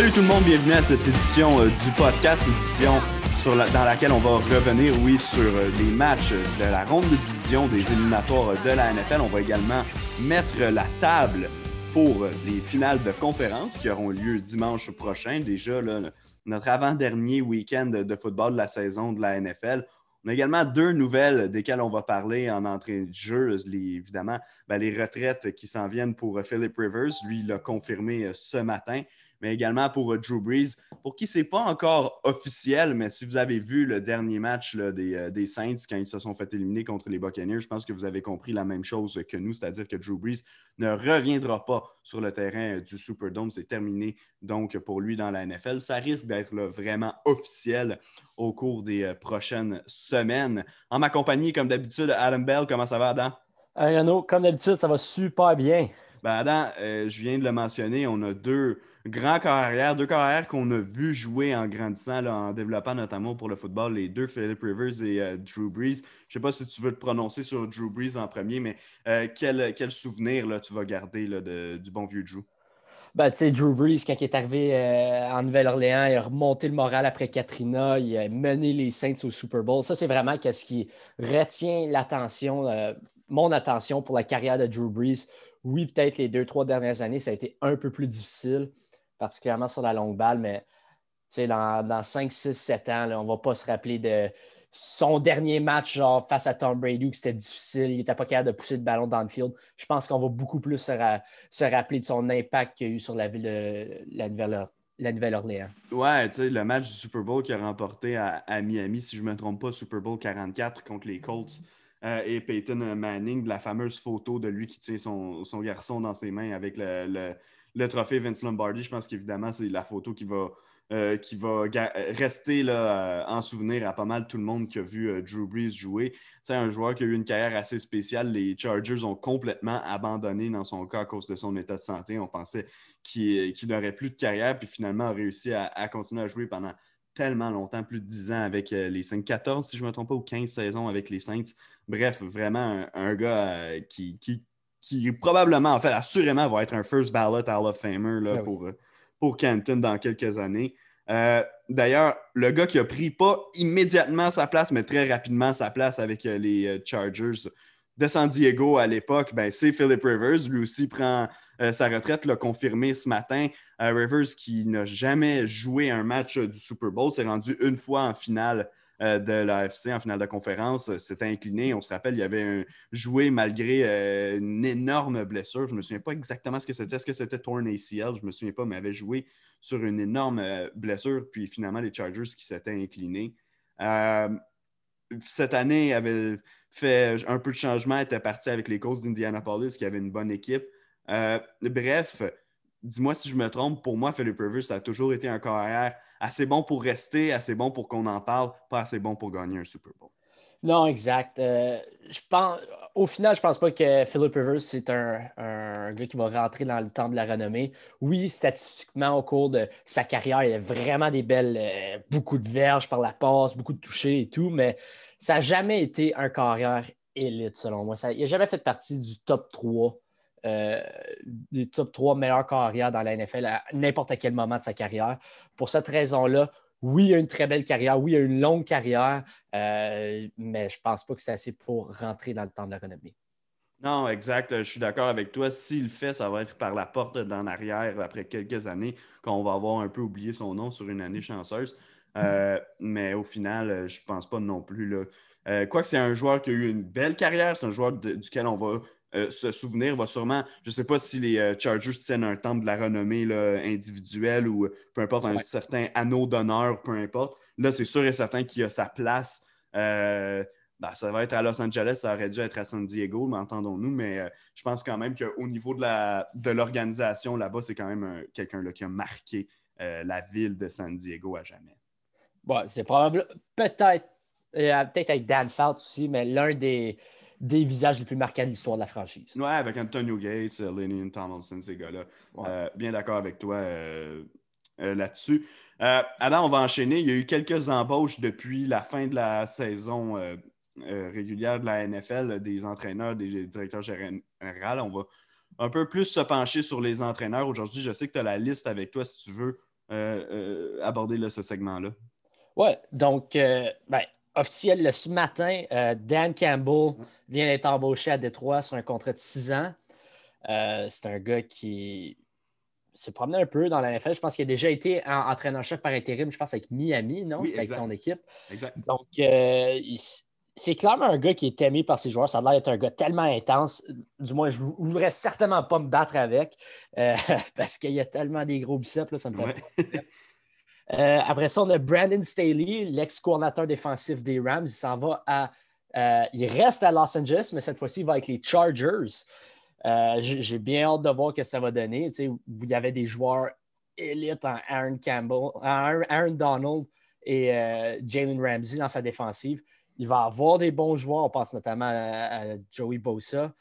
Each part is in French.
Salut tout le monde, bienvenue à cette édition euh, du podcast, édition dans laquelle on va revenir, oui, sur euh, les matchs de la ronde de division des éliminatoires de la NFL. On va également mettre la table pour euh, les finales de conférence qui auront lieu dimanche prochain. Déjà, notre avant-dernier week-end de football de la saison de la NFL. On a également deux nouvelles desquelles on va parler en entrée de jeu. Les- évidemment, ben, les retraites qui s'en viennent pour euh, Philip Rivers. Lui, il l'a confirmé euh, ce matin mais également pour euh, Drew Brees, pour qui ce n'est pas encore officiel, mais si vous avez vu le dernier match là, des, euh, des Saints quand ils se sont fait éliminer contre les Buccaneers, je pense que vous avez compris la même chose que nous, c'est-à-dire que Drew Brees ne reviendra pas sur le terrain euh, du Superdome. C'est terminé donc pour lui dans la NFL. Ça risque d'être vraiment officiel au cours des prochaines semaines. En ma compagnie, comme d'habitude, Adam Bell, comment ça va, Adam? Hey, Renaud, comme d'habitude, ça va super bien. Ben, Adam, euh, je viens de le mentionner, on a deux grands carrières, deux carrières qu'on a vu jouer en grandissant, en développant notamment pour le football, les deux, Philip Rivers et euh, Drew Brees. Je ne sais pas si tu veux te prononcer sur Drew Brees en premier, mais euh, quel, quel souvenir là, tu vas garder là, de- du bon vieux Drew? Ben, tu sais, Drew Brees, quand il est arrivé euh, en Nouvelle-Orléans, il a remonté le moral après Katrina, il a mené les Saints au Super Bowl. Ça, c'est vraiment ce qui retient l'attention, mon attention pour la carrière de Drew Brees. Oui, peut-être les deux, trois dernières années, ça a été un peu plus difficile, particulièrement sur la longue balle, mais dans, dans 5, 6, 7 ans, on ne va pas se rappeler de son dernier match genre, face à Tom Brady où c'était difficile, il n'était pas capable de pousser le ballon dans le field. Je pense qu'on va beaucoup plus se, se rappeler de son impact qu'il a eu sur la ville la Nouvelle- la Nouvelle-Orléans. Ouais, le match du Super Bowl qu'il a remporté à, Miami, si je ne me trompe pas, Super Bowl 44 contre les Colts euh, et Peyton Manning, la fameuse photo de lui qui tient son, garçon dans ses mains avec le- le trophée Vince Lombardi. Je pense qu'évidemment, c'est la photo qui va, euh, qui va rester là, euh, en souvenir à pas mal tout le monde qui a vu euh, Drew Brees jouer. C'est un joueur qui a eu une carrière assez spéciale. Les Chargers ont complètement abandonné dans son cas à cause de son état de santé. On pensait qu'il n'aurait plus de carrière, puis finalement a réussi à, continuer à jouer pendant tellement longtemps, plus de 10 ans avec les Saints, 14 si je ne me trompe pas, ou 15 saisons avec les Saints. Bref, vraiment un, gars qui, qui probablement, en fait, assurément va être un first ballot Hall of Famer là, Ah oui. pour, euh, pour Canton dans quelques années. Euh, D'ailleurs, le gars qui a pris pas immédiatement sa place, mais très rapidement sa place avec euh, les Chargers de San Diego à l'époque, ben, c'est Philip Rivers. Lui aussi prend euh, sa retraite, l'a confirmé ce matin. Euh, Rivers, qui n'a jamais joué un match du Super Bowl, s'est rendu une fois en finale de l'AFC, en finale de conférence. Euh, S'est incliné. On se rappelle, il avait un- joué malgré euh, une énorme blessure. Je ne me souviens pas exactement ce que c'était. Est-ce que c'était torn ACL? Je ne me souviens pas, mais avait joué sur une énorme euh, blessure. Puis finalement, les Chargers qui s'étaient inclinés. Euh, cette année, avait fait un peu de changement, était parti avec les Colts d'Indianapolis, qui avait une bonne équipe. Euh, bref, dis-moi si je me trompe, pour moi, Philip Rivers, ça a toujours été un carrière assez bon pour rester, assez bon pour qu'on en parle, pas assez bon pour gagner un Super Bowl. Non, exact. Euh, je pense, au final, je pense pas que Philip Rivers, c'est un, gars qui va rentrer dans le temps de la renommée. Oui, statistiquement, au cours de sa carrière, il a vraiment des belles, euh, beaucoup de verges par la passe, beaucoup de touchés et tout, mais ça n'a jamais été un carrière élite, selon moi. Ça, il n'a jamais fait partie du top 3, euh, des top 3 meilleurs carrières dans la NFL à n'importe quel moment de sa carrière. Pour cette raison-là, oui, il a une très belle carrière, oui, il a une longue carrière, euh, mais je ne pense pas que c'est assez pour rentrer dans le temps de la renommée. Non, exact. Je suis d'accord avec toi. S'il le fait, ça va être par la porte d'en arrière après quelques années, quand on va avoir un peu oublié son nom sur une année chanceuse. Euh, mais au final, je ne pense pas non plus. Là. Euh, Quoique c'est un joueur qui a eu une belle carrière, c'est un joueur duquel on va euh, se souvenir, va sûrement, je ne sais pas si les euh, Chargers tiennent un temple de la renommée là, individuelle ou euh, peu importe, un Ouais. certain anneau d'honneur, peu importe. Là, c'est sûr et certain qu'il a sa place. Euh, ben, ça va être à Los Angeles, ça aurait dû être à San Diego, mais entendons-nous, mais euh, je pense quand même qu'au niveau de la- de l'organisation là-bas, c'est quand même un- quelqu'un qui a marqué la ville de San Diego à jamais. Ouais, c'est probable, peut-être, peut-être avec Dan Fouts aussi, mais l'un des, des visages les plus marquants de l'histoire de la franchise. Ouais, avec Antonio Gates, euh, Lenny Tomlinson, ces gars-là. Ouais. Euh, bien d'accord avec toi euh, euh, là-dessus. Euh, Adam, on va enchaîner. Il y a eu quelques embauches depuis la fin de la saison euh, euh, régulière de la NFL, des entraîneurs, des directeurs généraux. On va un peu plus se pencher sur les entraîneurs. Aujourd'hui, je sais que tu as la liste avec toi si tu veux aborder ce segment-là. Oui, donc, ben, officiel ce matin, Dan Campbell vient d'être embauché à Détroit sur un contrat de six ans. c'est un gars qui s'est promené un peu dans la NFL. Je pense qu'il a déjà été entraîneur-chef par intérim, je pense, avec Miami, non? c'est avec ton équipe. Exact. Donc, euh, c'est clairement un gars qui est aimé par ses joueurs. Ça a l'air d'être un gars tellement intense. Du moins, je ne voudrais certainement pas me battre avec euh, parce qu'il y a tellement des gros biceps, là, ça me fait euh, après ça, on a Brandon Staley, l'ex-coordinateur défensif des Rams. Il s'en va à. il reste à Los Angeles, mais cette fois-ci, il va avec les Chargers. Euh, j'ai bien hâte de voir ce que ça va donner. il y avait des joueurs élites en Aaron Campbell, Aaron Donald et euh, Jalen Ramsey dans sa défensive. Il va avoir des bons joueurs. On pense notamment à, Joey Bosa.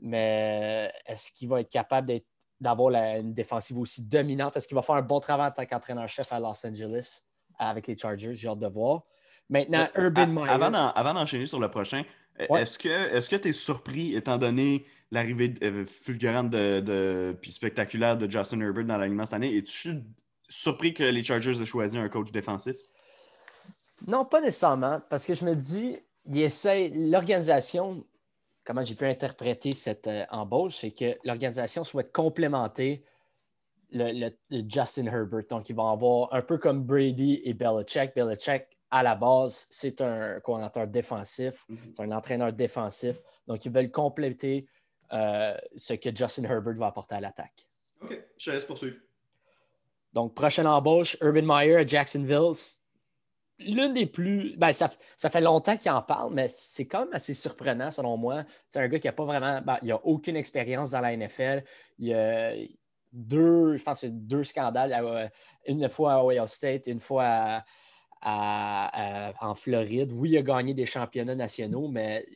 Mais est-ce qu'il va être capable d'avoir une défensive aussi dominante? Est-ce qu'il va faire un bon travail en tant qu'entraîneur-chef à Los Angeles avec les Chargers? J'ai hâte de voir. Maintenant, Urban Meyer. Avant d'enchaîner sur le prochain, est-ce que tu es surpris, étant donné l'arrivée euh, fulgurante de, puis spectaculaire de Justin Herbert dans l'alignement cette année. Es-tu surpris que les Chargers aient choisi un coach défensif? Non, pas nécessairement, parce que je me dis, il essaie, l'organisation, comment j'ai pu interpréter cette euh, embauche, c'est que l'organisation souhaite complémenter le, Justin Herbert. Donc, ils vont avoir un peu comme Brady et Belichick. Belichick, à la base, c'est un coordinateur défensif, mm-hmm. c'est un entraîneur défensif. Donc, ils veulent compléter euh, ce que Justin Herbert va apporter à l'attaque. OK, je laisse poursuivre. Donc, prochaine embauche, Urban Meyer à Jacksonville. L'une des plus. Ben, ça, fait longtemps qu'il en parle, mais c'est quand même assez surprenant, selon moi. C'est un gars qui n'a pas vraiment. Ben, il n'a aucune expérience dans la NFL. Il y a deux, je pense c'est deux scandales. Euh, une fois à Ohio State, une fois en Floride. Oui, il a gagné des championnats nationaux, mais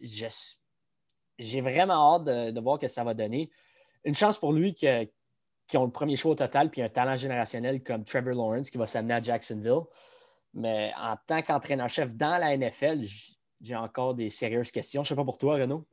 j'ai vraiment hâte de, voir ce que ça va donner. Une chance pour lui qui, qui ont le premier choix au total, puis un talent générationnel comme Trevor Lawrence qui va s'amener à Jacksonville. Mais en tant qu'entraîneur-chef dans la NFL, j'ai encore des sérieuses questions. Je ne sais pas pour toi, Renaud.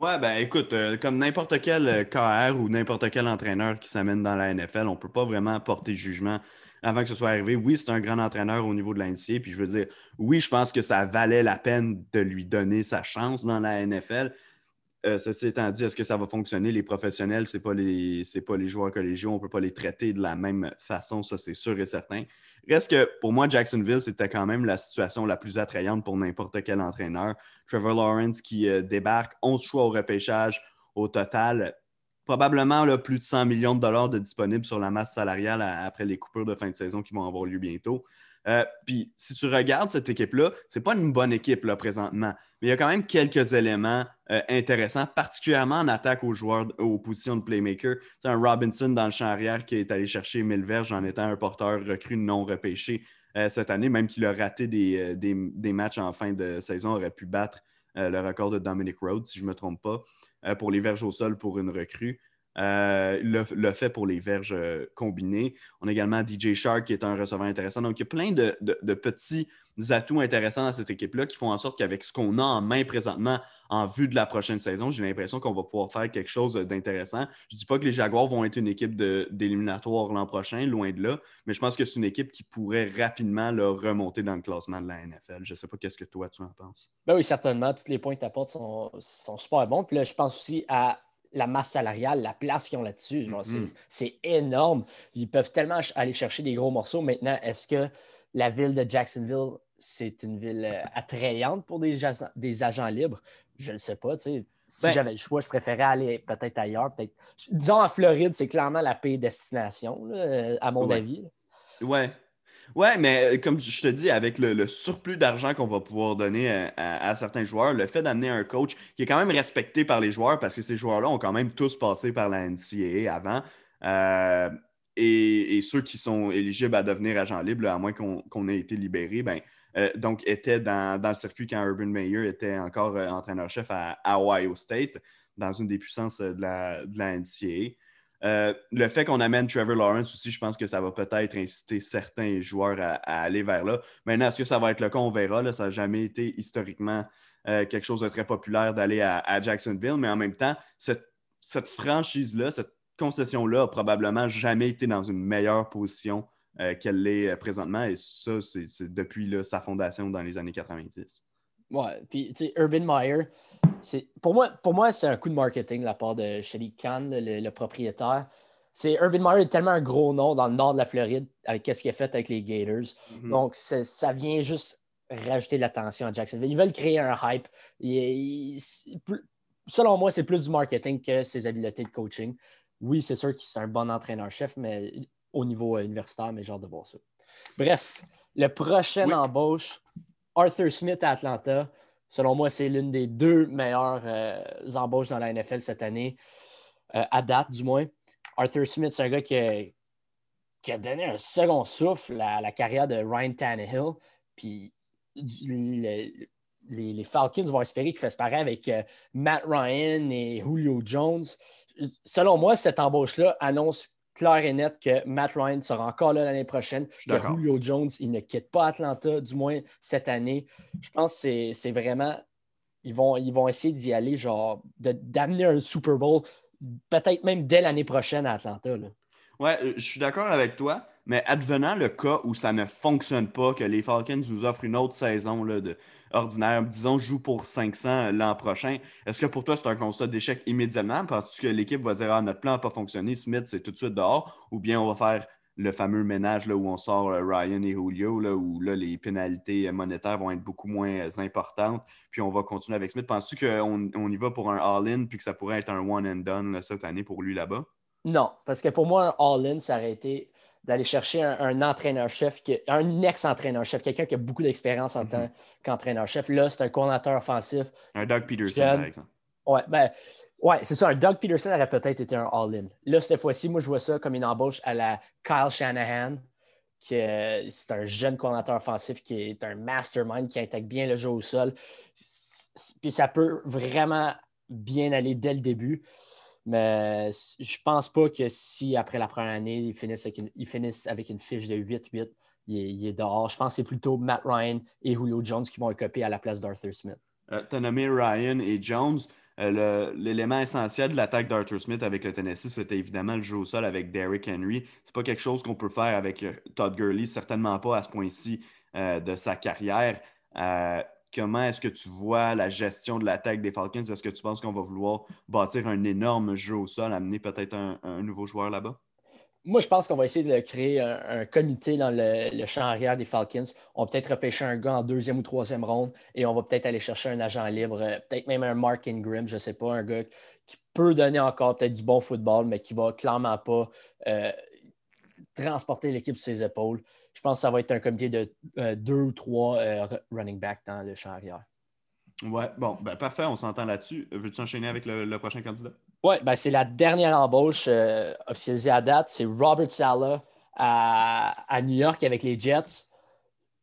Ouais, ben écoute, euh, comme n'importe quel euh, KR ou n'importe quel entraîneur qui s'amène dans la NFL, on ne peut pas vraiment porter jugement avant que ce soit arrivé. Oui, c'est un grand entraîneur au niveau de la puis je veux dire, oui, je pense que ça valait la peine de lui donner sa chance dans la NFL, euh, ceci étant dit, est-ce que ça va fonctionner? Les professionnels, ce n'est pas, les, pas les joueurs collégiaux, on ne peut pas les traiter de la même façon, ça c'est sûr et certain. Reste que pour moi, Jacksonville, c'était quand même la situation la plus attrayante pour n'importe quel entraîneur. Trevor Lawrence qui euh, débarque, 11 choix au repêchage au total, probablement plus de 100 millions de dollars de disponibles sur la masse salariale après les coupures de fin de saison qui vont avoir lieu bientôt. Euh, puis si tu regardes cette équipe-là, ce n'est pas une bonne équipe là, présentement, mais il y a quand même quelques éléments euh, intéressants, particulièrement en attaque aux joueurs aux positions de playmaker. C'est un Robinson dans le champ arrière qui est allé chercher 1000 verges en étant un porteur recru non repêché euh, cette année, même qu'il a raté des, des, matchs en fin de saison, aurait pu battre le record de Dominic Rhodes, si je ne me trompe pas, pour les verges au sol pour une recrue. Euh, le, fait pour les verges euh, combinées. On a également DJ Shark qui est un receveur intéressant. Donc, il y a plein de, petits atouts intéressants dans cette équipe-là qui font en sorte qu'avec ce qu'on a en main présentement en vue de la prochaine saison, j'ai l'impression qu'on va pouvoir faire quelque chose d'intéressant. Je ne dis pas que les Jaguars vont être une équipe d'éliminatoire l'an prochain, loin de là, mais je pense que c'est une équipe qui pourrait rapidement remonter dans le classement de la NFL. Je ne sais pas qu'est-ce que toi tu en penses. Ben oui, certainement. Tous les points que tu apportes sont, sont super bons. Puis là, je pense aussi à la masse salariale, la place qu'ils ont là-dessus. Mm-hmm. C'est énorme. Ils peuvent tellement aller chercher des gros morceaux. Maintenant, est-ce que la ville de Jacksonville, c'est une ville euh, attrayante pour des, des agents libres? Je ne sais pas. Si ben j'avais le choix, je préférais aller peut-être ailleurs. Peut Disons en Floride, c'est clairement la pays destination, à mon avis. Ouais. Ouais, mais euh, comme je te dis, avec le, surplus d'argent qu'on va pouvoir donner à, certains joueurs, le fait d'amener un coach qui est quand même respecté par les joueurs, parce que ces joueurs-là ont quand même tous passé par la NCAA avant, euh, et, ceux qui sont éligibles à devenir agents libres, à moins qu'on ait été libérés, ben, euh, donc étaient dans, le circuit quand Urban Meyer était encore entraîneur-chef à, Ohio State, dans une des puissances de la, de la NCAA. Euh, le fait qu'on amène Trevor Lawrence aussi, je pense que ça va peut-être inciter certains joueurs à, aller vers là. Maintenant, est-ce que ça va être le cas? On verra. Ça n'a jamais été historiquement euh, quelque chose de très populaire d'aller à, Jacksonville, mais en même temps, cette, franchise-là, cette concession-là a probablement jamais été dans une meilleure position qu'elle l'est présentement. Et ça, c'est depuis sa fondation dans les années 90. Ouais, puis tu sais, Urban Meyer, pour moi, pour moi c'est un coup de marketing de la part de Shelly Khan, le, propriétaire. C'est Urban Meyer est tellement un gros nom dans le nord de la Floride avec ce qu'il a fait avec les Gators. Mm-hmm. Donc, ça vient juste rajouter de l'attention à Jacksonville. Ils veulent créer un hype. selon moi, c'est plus du marketing que ses habiletés de coaching. Oui, c'est sûr qu'il est un bon entraîneur-chef, mais au niveau euh, universitaire, mais hâte de voir ça. Bref, le prochain embauche, Arthur Smith à Atlanta. Selon moi, c'est l'une des deux meilleures euh, embauches dans la NFL cette année, euh, à date du moins. Arthur Smith, c'est un gars qui a, donné un second souffle à la carrière de Ryan Tannehill. Puis les, Falcons vont espérer qu'il fasse pareil avec euh, Matt Ryan et Julio Jones. Selon moi, cette embauche-là annonce clair et net que Matt Ryan sera encore là l'année prochaine, que Julio Jones, il ne quitte pas Atlanta, du moins cette année. Je pense que c'est vraiment. Ils vont, ils vont essayer d'y aller, genre, d'amener un Super Bowl, peut-être même dès l'année prochaine à Atlanta. Là. Ouais, euh, je suis d'accord avec toi, mais advenant le cas où ça ne fonctionne pas, que les Falcons nous offrent une autre saison là, de, ordinaire, disons, joue pour 500 l'an prochain, est-ce que pour toi c'est un constat d'échec immédiatement? Penses-tu que l'équipe va dire Ah, notre plan n'a pas fonctionné, Smith, c'est tout de suite dehors, ou bien on va faire le fameux ménage là, où on sort euh, Ryan et Julio, là, où là, les pénalités monétaires vont être beaucoup moins euh, importantes, puis on va continuer avec Smith? Penses-tu qu'on on y va pour un all-in, puis que ça pourrait être un one and done cette année pour lui là-bas? Non, parce que pour moi, un all-in, ça aurait été d'aller chercher un, entraîneur-chef, un ex-entraîneur-chef, quelqu'un qui a beaucoup d'expérience en tant mhm. qu'entraîneur-chef. Là, c'est un coordinateur offensif. Un Doug Peterson, par exemple. Ouais, ben, ouais c'est ça. Un Doug Peterson aurait peut-être été un all-in. Là, cette fois-ci, moi, je vois ça comme une embauche à la Kyle Shanahan, qui c'est un jeune coordinateur offensif qui est un mastermind qui intègre bien le jeu au sol. Puis ça peut vraiment bien aller dès le début. Mais je pense pas que si après la première année, ils finissent avec une, avec une fiche de 8-8, il, est dehors. Je pense que c'est plutôt Matt Ryan et Julio Jones qui vont copier à la place d'Arthur Smith. Euh, tu as nommé Ryan et Jones. Euh, l'élément essentiel de l'attaque d'Arthur Smith avec le Tennessee, c'était évidemment le jeu au sol avec Derrick Henry. C'est pas quelque chose qu'on peut faire avec euh, Todd Gurley, certainement pas à ce point-ci de sa carrière comment est-ce que tu vois la gestion de l'attaque des Falcons? Est-ce que tu penses qu'on va vouloir bâtir un énorme jeu au sol, amener peut-être un, nouveau joueur là-bas? Moi, je pense qu'on va essayer de créer un, comité dans le, champ arrière des Falcons. On va peut-être repêcher un gars en deuxième ou troisième ronde et on va peut-être aller chercher un agent libre, euh, peut-être même un Mark Ingram, je ne sais pas, un gars qui peut donner encore peut-être du bon football, mais qui ne va clairement pas euh, transporter l'équipe sur ses épaules. Je pense que ça va être un comité de euh, deux ou trois euh, running backs dans le champ arrière. Ouais, bon, ben, parfait, on s'entend là-dessus. Veux-tu enchaîner avec le, prochain candidat? Oui, ben, c'est la dernière embauche euh, officialisée à date. C'est Robert Sala à, New York avec les Jets.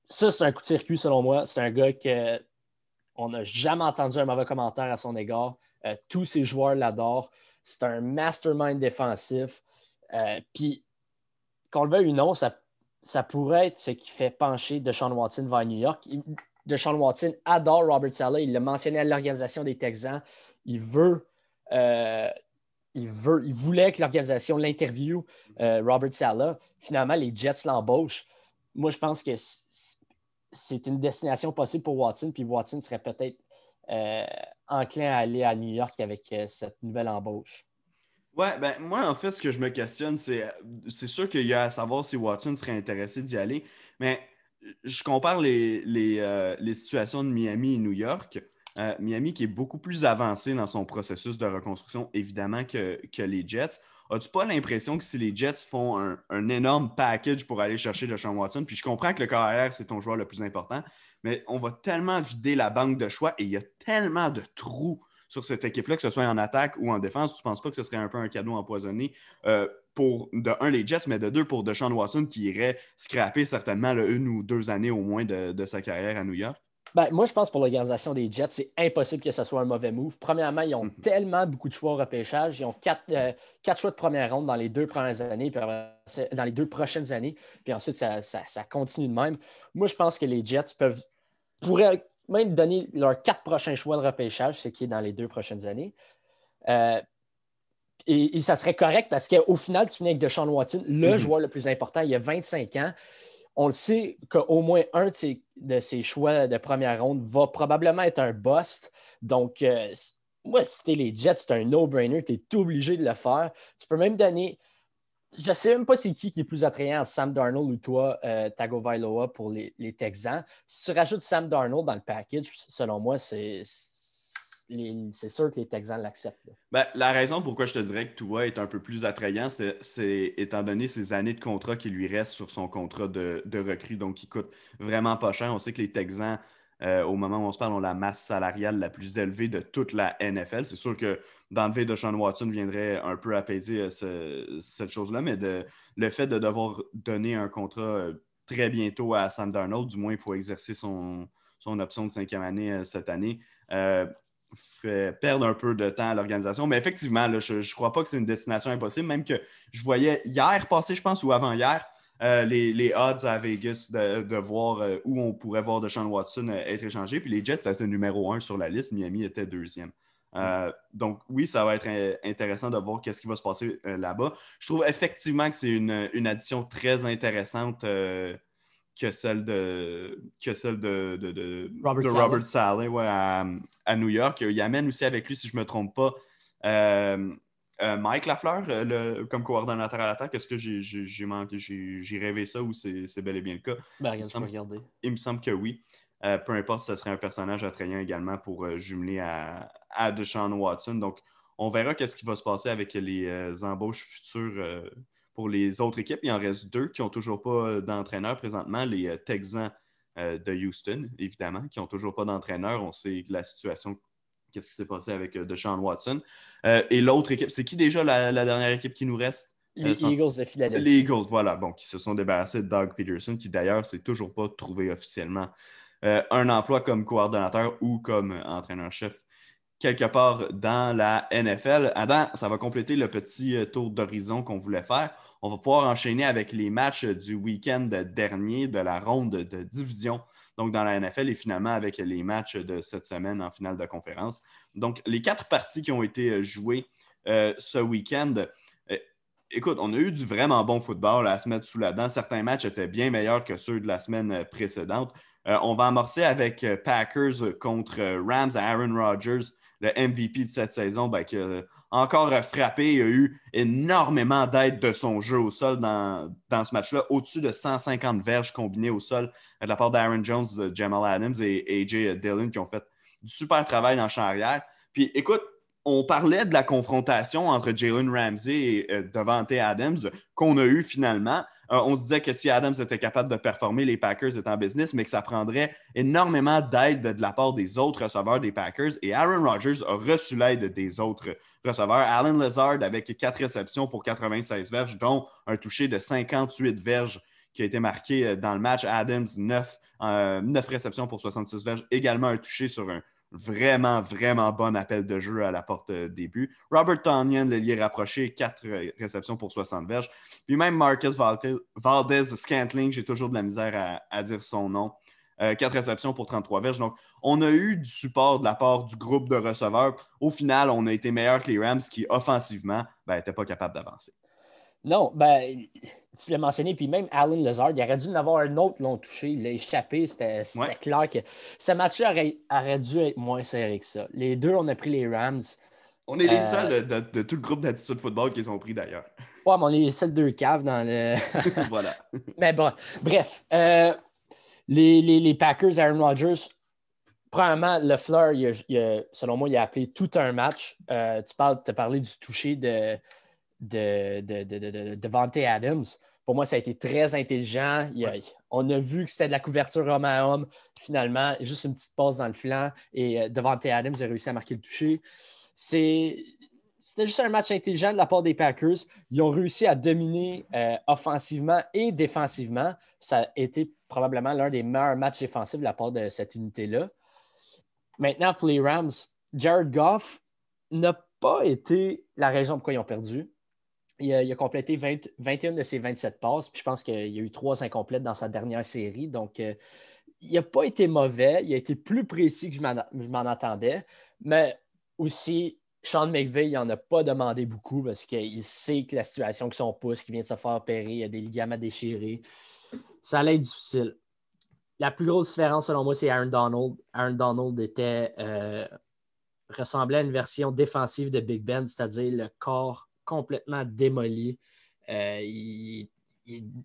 Ça, c'est un coup de circuit selon moi. C'est un gars qu'on n'a jamais entendu un mauvais commentaire à son égard. tous ses joueurs l'adorent. C'est un mastermind défensif. Puis qu'on le veuille ou non, ça, ça pourrait être ce qui fait pencher Deshaun Watson vers New York. Deshaun Watson adore Robert Sala. Il l'a mentionné à l'organisation des Texans. Il veut, euh, il veut, il voulait que l'organisation l'interviewe, euh, Robert Sala. Finalement, les Jets l'embauchent. Moi, je pense que c'est une destination possible pour Watson, puis Watson serait peut-être euh, enclin à aller à New York avec cette nouvelle embauche. Ouais, ben moi, en fait, ce que je me questionne, c'est c'est sûr qu'il y a à savoir si Watson serait intéressé d'y aller, mais je compare les, les, euh, situations de Miami et New York. Euh, Miami qui est beaucoup plus avancé dans son processus de reconstruction, évidemment, que, les Jets. As-tu pas l'impression que si les Jets font un, énorme package pour aller chercher Deshaun Watson, puis je comprends que le carrière, c'est ton joueur le plus important, mais on va tellement vider la banque de choix et il y a tellement de trous sur cette équipe-là, que ce soit en attaque ou en défense, tu ne penses pas que ce serait un peu un cadeau empoisonné euh, pour, de un, les Jets, mais de deux, pour Deshaun Watson qui irait scraper certainement une ou deux années au moins de, sa carrière à New York? Ben, moi, je pense pour l'organisation des Jets, c'est impossible que ce soit un mauvais move. Premièrement, ils ont mhm. tellement beaucoup de choix au repêchage. Ils ont euh, quatre, choix de première ronde dans les deux premières années, puis dans les deux prochaines années. Puis ensuite, ça, ça, continue de même. Moi, je pense que les Jets peuvent pourraient même donner leurs quatre prochains choix de repêchage, ce qui est dans les deux prochaines années. Euh, Et, ça serait correct parce qu'au final, tu finis avec Deshaun Watson, le Mhm. joueur le plus important, il y a 25 ans. On le sait qu'au moins un de ses, de ses choix de première ronde va probablement être un bust. Donc, euh, moi, si t'es les Jets, c'est un no-brainer. Tu es obligé de le faire. Tu peux même donner. Je ne sais même pas c'est qui qui est plus attrayant, Sam Darnold ou toi, euh, Tagovailoa pour les, Texans. Si tu rajoutes Sam Darnold dans le package, selon moi, c'est sûr que les Texans l'acceptent. Ben, la raison pourquoi je te dirais que Tua est un peu plus attrayant, c'est étant donné ces années de contrat qui lui restent sur son contrat de, de recrue, donc qui coûte vraiment pas cher. On sait que les Texans, euh, au moment où on se parle, ont la masse salariale la plus élevée de toute la NFL. C'est sûr que d'enlever de Sean Watson viendrait un peu apaiser euh, ce- cette chose-là, mais le fait de devoir donner un contrat euh, très bientôt à Sam Darnold, du moins il faut exercer son, son option de cinquième année cette année. euh, fait perdre un peu de temps à l'organisation. Mais effectivement, je ne crois pas que c'est une destination impossible. Même que je voyais hier passer, je pense, ou avant-hier, euh, les, les odds à Vegas de, de voir euh, où on pourrait voir Deshaun Watson euh, être échangé. Puis les Jets, c'était numéro un sur la liste. Miami était deuxième. Euh, donc, oui, ça va être intéressant de voir qu'est-ce qui va se passer là-bas. Je trouve effectivement que c'est une, une addition très intéressante que celle de, que celle de, de, de- Robert de Saleh. Robert Saleh, ouais, à, à New York. Il amène aussi avec lui, si je ne me trompe pas, euh, Mike Lafleur euh, le- comme coordonnateur à l'attaque. Est-ce que j'ai- manqué, rêvé ça ou c'est bel et bien le cas? Ben, regarde, je semble- regarder. Il me semble que oui. Euh, peu importe, ce serait un personnage attrayant également pour euh, jumeler à, à Deshaun Watson. Donc, on verra qu'est-ce qui va se passer avec les embauches futures pour les autres équipes. Il en reste deux qui n'ont toujours pas d'entraîneur présentement. Les Texans de Houston, évidemment, qui n'ont toujours pas d'entraîneur. On sait que la situation, qu'est-ce qui s'est passé avec euh, Deshaun Watson. Euh, et l'autre équipe, c'est qui déjà la, la dernière équipe qui nous reste? Les Euh, sans- Eagles de Philadelphie. Les Eagles, voilà, bon, qui se sont débarrassés de Doug Peterson, qui d'ailleurs s'est toujours pas trouvé officiellement euh, un emploi comme coordonnateur ou comme entraîneur-chef quelque part dans la NFL. Adam, ça va compléter le petit tour d'horizon qu'on voulait faire. On va pouvoir enchaîner avec les matchs du week-end dernier de la ronde de division, donc dans la NFL, et finalement avec les matchs de cette semaine en finale de conférence. Donc, les quatre parties qui ont été euh, jouées euh, ce week-end. euh, Écoute, on a eu du vraiment bon football à se mettre sous la dent. Certains matchs étaient bien meilleurs que ceux de la semaine précédente. On va amorcer avec Packers contre Rams à Aaron Rodgers, le MVP de cette saison, ben, qui a encore euh, frappé. Il a eu énormément d'aide de son jeu au sol dans, dans ce match-là, au-dessus de 150 verges combinées au sol euh, de la part d'Aaron Jones, euh, Jamal Adams et AJ Dillon qui ont fait du super travail dans le champ arrière. Puis écoute, on parlait de la confrontation entre Jalen Ramsey et euh, Devante Adams qu'on a eu finalement. Euh, on se disait que si Adams était capable de performer, les Packers étaient en business, mais que ça prendrait énormément d'aide de, de la part des autres receveurs des Packers. Et Aaron Rodgers a reçu l'aide des autres receveurs. Alan Lazard avec quatre réceptions pour 96 verges, dont un touché de 58 verges qui a été marqué euh, dans le match. Adams, 9, euh, 9 réceptions pour 66 verges, également un touché sur un vraiment, vraiment bon appel de jeu à la porte euh, début. Robert Tonyan, le lié rapproché, 4 réceptions pour 60 verges. Puis même Marcus Valdez, Scantling, j'ai toujours de la misère à dire son nom. 4 réceptions pour 33 verges. Donc, on a eu du support de la part du groupe de receveurs. Au final, on a été meilleur que les Rams qui, offensivement, n'étaient pas capables d'avancer. Non, ben, tu l'as mentionné, puis même Alan Lazard, il aurait dû en avoir un autre long touché. Il a échappé. C'était Ouais. clair que ce match-là aurait, aurait dû être moins serré que ça. Les deux, on a pris les Rams. On est les Euh, seuls de, de tout le groupe d'attitude football qu'ils ont pris d'ailleurs. Ouais, mais on est les seuls deux caves dans le. voilà. Mais bon, bref. euh, les, les- les Packers, Aaron Rodgers, premièrement, le Fleur, il a- il a- selon moi, il a appelé tout un match. Euh, tu parles, as parlé du toucher de, de, de, de, de- Adams. Pour moi, ça a été très intelligent. Il a- on a vu que c'était de la couverture homme à homme. Finalement, juste une petite passe dans le flanc et euh, Devante Adams a réussi à marquer le toucher. C'est. C'était juste un match intelligent de la part des Packers. Ils ont réussi à dominer euh, offensivement et défensivement. Ça a été probablement l'un des meilleurs matchs défensifs de la part de cette unité-là. Maintenant, pour les Rams, Jared Goff n'a pas été la raison pourquoi ils ont perdu. Il a, complété 20 21 de ses 27 passes, puis je pense qu'il y a eu trois incomplètes dans sa dernière série. Donc, euh, il n'a pas été mauvais. Il a été plus précis que je m'en attendais. Mais aussi, Sean McVeigh, il n'en a pas demandé beaucoup parce qu'il sait que la situation que son pouce, qui vient de se faire opérer, il y a des ligaments déchirés. Ça allait être difficile. La plus grosse différence, selon moi, c'est Aaron Donald. Aaron Donald était, euh, ressemblait à une version défensive de Big Ben, c'est-à-dire le corps complètement démoli. Euh, il,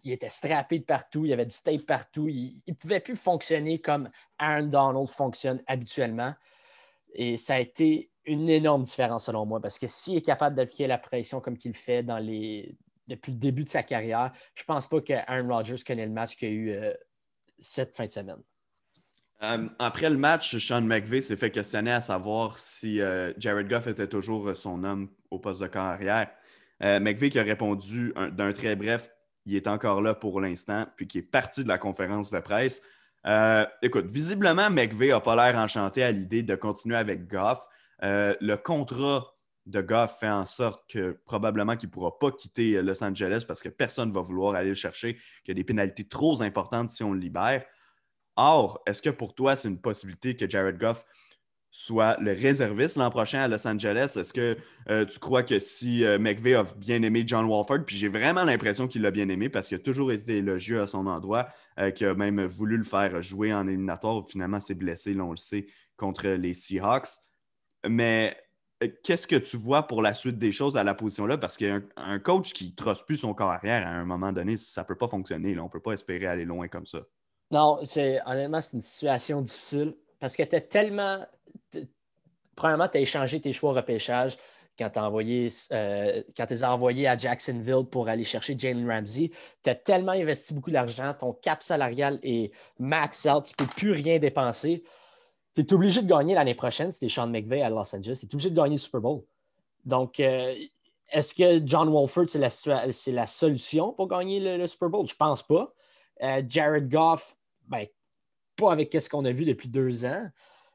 était strappé de partout, il y avait du tape partout. Il ne pouvait plus fonctionner comme Aaron Donald fonctionne habituellement. Et ça a été une énorme différence selon moi, parce que s'il est capable d'appliquer la pression comme qu'il fait dans les... depuis le début de sa carrière, je pense pas que Aaron Rodgers connaît le match qu'il a eu euh, cette fin de semaine. Euh, après le match, Sean McVeigh s'est fait questionner à savoir si euh, Jared Goff était toujours son homme au poste de carrière. McVeigh qui a répondu d'un très bref il est encore là pour l'instant, puis qui est parti de la conférence de presse. écoute, visiblement, McVeigh n'a pas l'air enchanté à l'idée de continuer avec Goff. Le contrat de Goff fait en sorte que probablement qu'il ne pourra pas quitter euh, Los Angeles parce que personne ne va vouloir aller le chercher, qu'il y a des pénalités trop importantes si on le libère. Or, est-ce que pour toi, c'est une possibilité que Jared Goff soit le réserviste l'an prochain à Los Angeles? Est-ce que euh, tu crois que si McVeigh a bien aimé John Walford, puis j'ai vraiment l'impression qu'il l'a bien aimé parce qu'il a toujours été élogieux à son endroit, qu'il a même voulu le faire jouer en éliminatoire, finalement s'est blessé, on le sait, contre les Seahawks. Mais euh, qu'est-ce que tu vois pour la suite des choses à la position-là? Parce qu'un un coach qui ne trosse plus son corps arrière à un moment donné, ça ne peut pas fonctionner. On ne peut pas espérer aller loin comme ça. Non, honnêtement, c'est une situation difficile parce que tu as tellement. Premièrement, tu as échangé tes choix au repêchage quand tu euh, les as envoyés à Jacksonville pour aller chercher Jalen Ramsey. Tu as tellement investi beaucoup d'argent, ton cap salarial est max out, tu ne peux plus rien dépenser tu es obligé de gagner l'année prochaine si tu es Sean McVay à Los Angeles. Tu es obligé de gagner le Super Bowl. Donc, euh, est-ce que John Wolford, c'est la, solution pour gagner le, Super Bowl? Je pense pas. Euh, Jared Goff, ben, pas avec ce qu'on a vu depuis deux ans.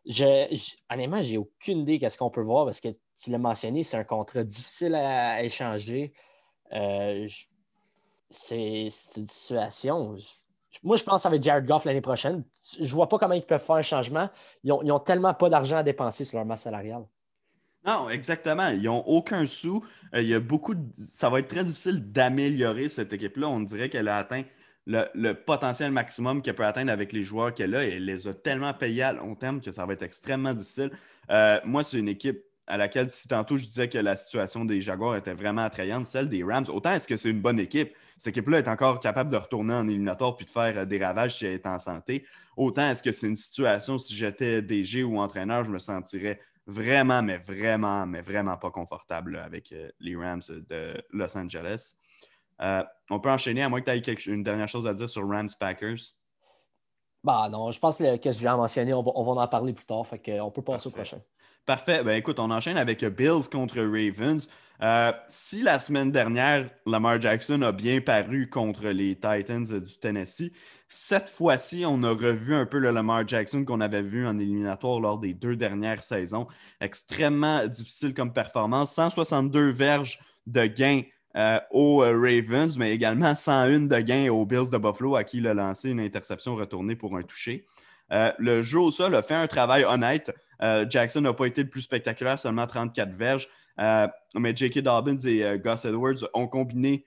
Je, je honnêtement, j'ai aucune idée qu'est-ce qu'on peut voir parce que tu l'as mentionné, c'est un contrat difficile à, échanger. Euh, c'est une situation. Moi, je pense être Jared Goff l'année prochaine. Je ne vois pas comment ils peuvent faire un changement. Ils n'ont tellement pas d'argent à dépenser sur leur masse salariale. Non, exactement. Ils n'ont aucun sou. Euh, il y a beaucoup Ça va être très difficile d'améliorer cette équipe-là. On dirait qu'elle a atteint le, potentiel maximum qu'elle peut atteindre avec les joueurs qu'elle a et elle les a tellement payés à long terme que ça va être extrêmement difficile. Euh, moi, c'est une équipe à laquelle, si tantôt je disais que la situation des Jaguars était vraiment attrayante, celle des Rams, autant est-ce que c'est une bonne équipe, cette équipe-là est encore capable de retourner en éliminatoire puis de faire euh, des ravages si elle est en santé, autant est-ce que c'est une situation, si j'étais DG ou entraîneur, je me sentirais vraiment, mais vraiment, mais vraiment pas confortable avec euh, les Rams de Los Angeles. Euh, on peut enchaîner, à moins que tu aies une dernière chose à dire sur Rams Packers. Bah non, je pense que, ce que je viens de mentionner, on va, en parler plus tard, fait qu'on peut passer au prochain. Parfait. Ben, écoute, on enchaîne avec Bills contre Ravens. Euh, si la semaine dernière, Lamar Jackson a bien paru contre les Titans du Tennessee, cette fois-ci, on a revu un peu le Lamar Jackson qu'on avait vu en éliminatoire lors des deux dernières saisons. Extrêmement difficile comme performance. 162 verges de gains euh, aux Ravens, mais également 101 de gains aux Bills de Buffalo, à qui il a lancé une interception retournée pour un toucher. Euh, le jeu au sol a fait un travail honnête. Euh, Jackson n'a pas été le plus spectaculaire, seulement 34 verges. Euh, mais J.K. Dobbins et euh, Gus Edwards ont combiné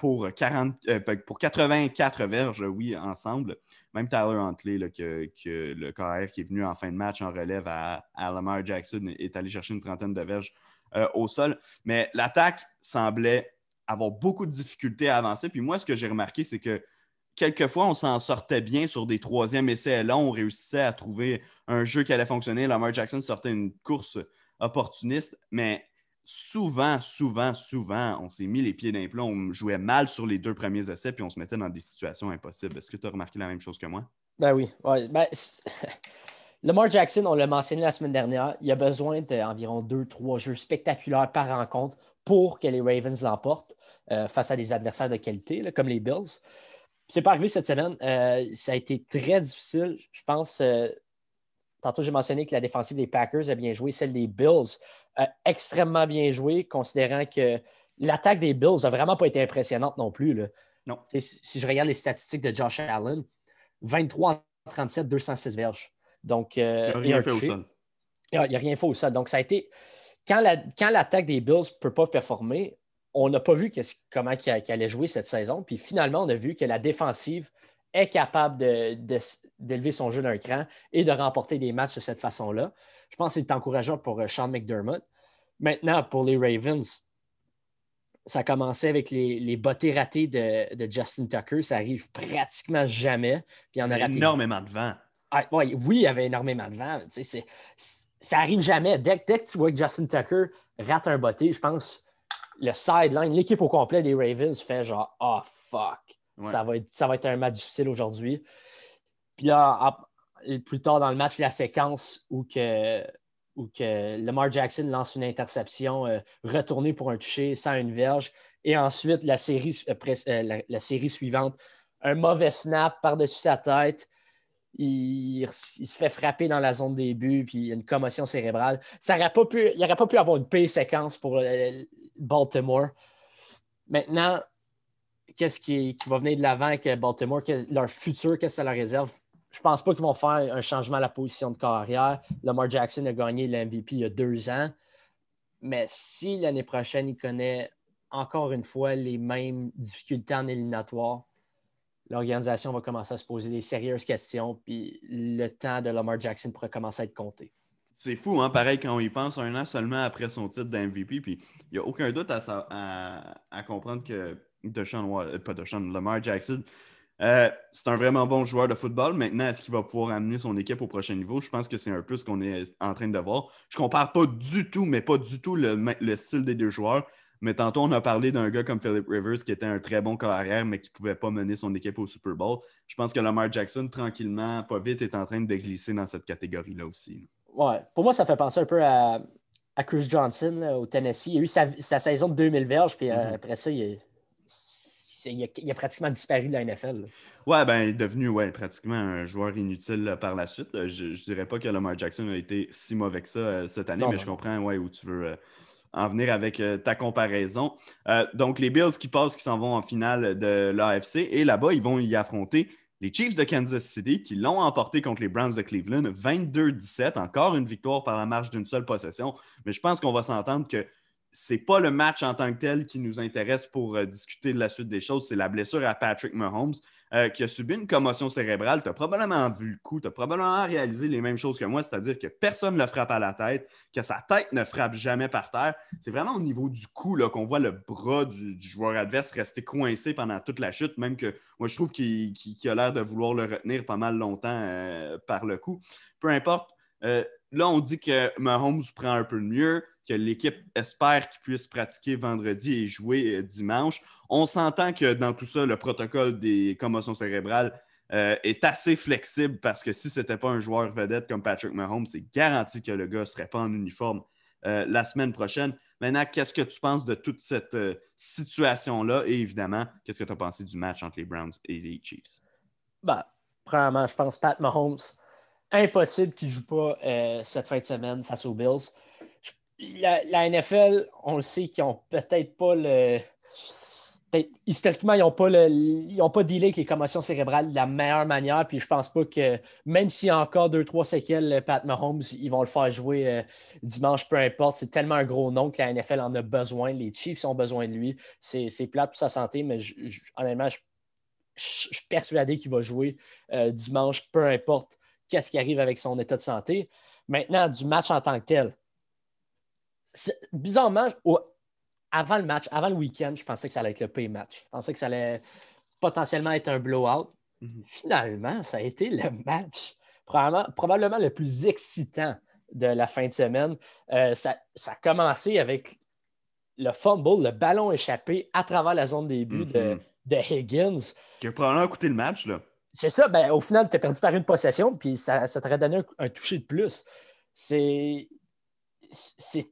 pour, 40, pour 84 verges, oui, ensemble. Même Tyler Huntley, que, le carrière qui est venu en fin de match en relève à, Lamar Jackson, est allé chercher une trentaine de verges au sol. Mais l'attaque semblait avoir beaucoup de difficultés à avancer. Puis moi, ce que j'ai remarqué, c'est que quelquefois, on s'en sortait bien sur des troisièmes essais là. On réussissait à trouver un jeu qui allait fonctionner. Lamar Jackson sortait une course opportuniste, mais souvent, souvent, souvent, on s'est mis les pieds d'un plat. On jouait mal sur les deux premiers essais, puis on se mettait dans des situations impossibles. Est-ce que tu as remarqué la même chose que moi? Ben oui. Ben, Lamar Jackson, on l'a mentionné la semaine dernière, il a besoin d'environ deux, trois jeux spectaculaires par rencontre pour que les Ravens l'emportent euh, face à des adversaires de qualité, comme les Bills c'est pas arrivé cette semaine. Euh, ça a été très difficile. Je pense, euh, tantôt j'ai mentionné que la défensive des Packers a bien joué, celle des Bills a extrêmement bien joué, considérant que l'attaque des Bills n'a vraiment pas été impressionnante non plus. Là. Non. Si je regarde les statistiques de Josh Allen, 23 37, 206 verges. Donc, euh, il n'y a rien fait au sol. Il n'y a, rien fait au sol. Donc, ça a été quand l'attaque des Bills ne peut pas performer, on n'a pas vu comment il, allait jouer cette saison. Puis finalement, on a vu que la défensive est capable d'élever son jeu d'un cran et de remporter des matchs de cette façon-là. Je pense que c'est encourageant pour euh, Sean McDermott. Maintenant, pour les Ravens, ça a commencé avec les, les bottées ratées de, Justin Tucker. Ça arrive pratiquement jamais. Puis il y en a énormément de vent. Ah, oui, il y avait énormément de vent. ça arrive jamais. Dès, que tu vois que Justin Tucker rate un botté, je pense le sideline, l'équipe au complet des Ravens fait genre Oh fuck, ça, va être, ça va être un match difficile aujourd'hui. Puis là, plus tard dans le match, la séquence où que, où que Lamar Jackson lance une interception euh, retournée pour un toucher sans une verge. Et ensuite, la série, euh, euh, la, série suivante, un mauvais snap par-dessus sa tête. Il, se fait frapper dans la zone des buts, puis il y a une commotion cérébrale. Ça pas pu, il n'aurait pas pu avoir une paix séquence pour Baltimore. Maintenant, qu'est-ce qui, va venir de l'avant avec Baltimore, leur futur, qu'est-ce que ça leur réserve? Je ne pense pas qu'ils vont faire un changement à la position de carrière. Lamar Jackson a gagné l'MVP il y a deux ans. Mais si l'année prochaine, il connaît encore une fois les mêmes difficultés en éliminatoire, l'organisation va commencer à se poser des sérieuses questions, puis le temps de Lamar Jackson pourrait commencer à être compté. C'est fou, hein? Pareil, quand on y pense, un an seulement après son titre d'MVP, puis il n'y a aucun doute à, comprendre que Deshaun, euh, pas Lamar Jackson, euh, c'est un vraiment bon joueur de football. Maintenant, est-ce qu'il va pouvoir amener son équipe au prochain niveau? Je pense que c'est un peu ce qu'on est en train de voir. Je ne compare pas du tout, mais pas du tout le, style des deux joueurs. Mais tantôt, on a parlé d'un gars comme Philip Rivers qui était un très bon carrière, mais qui ne pouvait pas mener son équipe au Super Bowl. Je pense que Lamar Jackson, tranquillement, pas vite, est en train de glisser dans cette catégorie-là aussi. Ouais. Pour moi, ça fait penser un peu à, Chris Johnson au Tennessee. Il a eu sa, saison de 2000 verges, puis euh, mm-hmm. après ça, il, a, pratiquement disparu de la NFL. Ouais, ben, il est devenu ouais, pratiquement un joueur inutile par la suite. Je ne dirais pas que Lamar Jackson a été si mauvais que ça euh, cette année, mais je comprends ouais, où tu veux. Euh, en venir avec ta comparaison. donc, les Bills qui passent, qui s'en vont en finale de l'AFC, et là-bas, ils vont y affronter les Chiefs de Kansas City qui l'ont emporté contre les Browns de Cleveland, 22-17, encore une victoire par la marge d'une seule possession. Mais je pense qu'on va s'entendre que c'est pas le match en tant que tel qui nous intéresse pour euh, discuter de la suite des choses, c'est la blessure à Patrick Mahomes euh, qui a subi une commotion cérébrale. Tu as probablement vu le coup, tu as probablement réalisé les mêmes choses que moi, c'est-à-dire que personne ne frappe à la tête, que sa tête ne frappe jamais par terre. C'est vraiment au niveau du cou qu'on voit le bras du, joueur adverse rester coincé pendant toute la chute, même que moi je trouve qu'il a l'air de vouloir le retenir pas mal longtemps euh, par le cou. Peu importe. Là, on dit que Mahomes prend un peu mieux que l'équipe espère qu'il puisse pratiquer vendredi et jouer euh, dimanche. On s'entend que dans tout ça, le protocole des commotions cérébrales euh, est assez flexible parce que si ce n'était pas un joueur vedette comme Patrick Mahomes, c'est garanti que le gars ne serait pas en uniforme euh, la semaine prochaine. Maintenant, qu'est-ce que tu penses de toute cette situation-là? Et évidemment, qu'est-ce que tu as pensé du match entre les Browns et les Chiefs? Ben, premièrement, je pense Pat Mahomes, impossible qu'il ne joue pas cette fin de semaine face aux Bills la, NFL, on le sait qu'ils n'ont peut-être pas le. historiquement, ils n'ont pas, le, pas dealé avec les commotions cérébrales de la meilleure manière. Puis je pense pas que, même s'il y a encore deux, trois séquelles, Pat Mahomes, ils vont le faire jouer euh, dimanche, peu importe. C'est tellement un gros nom que la NFL en a besoin. Les Chiefs ont besoin de lui. C'est plate pour sa santé, mais honnêtement, je, suis persuadé qu'il va jouer euh, dimanche, peu importe qu'est-ce qui arrive avec son état de santé. Maintenant, du match en tant que tel bizarrement, avant le match, avant le week-end, je pensais que ça allait être le pay match. Je pensais que ça allait potentiellement être un blowout. Mhm. Finalement, ça a été le match probablement, le plus excitant de la fin de semaine. Euh, ça, a commencé avec le fumble, le ballon échappé à travers la zone des buts de, mhm. Higgins. Qui a probablement coûté le match. là. C'est ça. Ben, au final, tu as perdu par une possession, puis ça, ça t'aurait donné un, un toucher de plus. C'était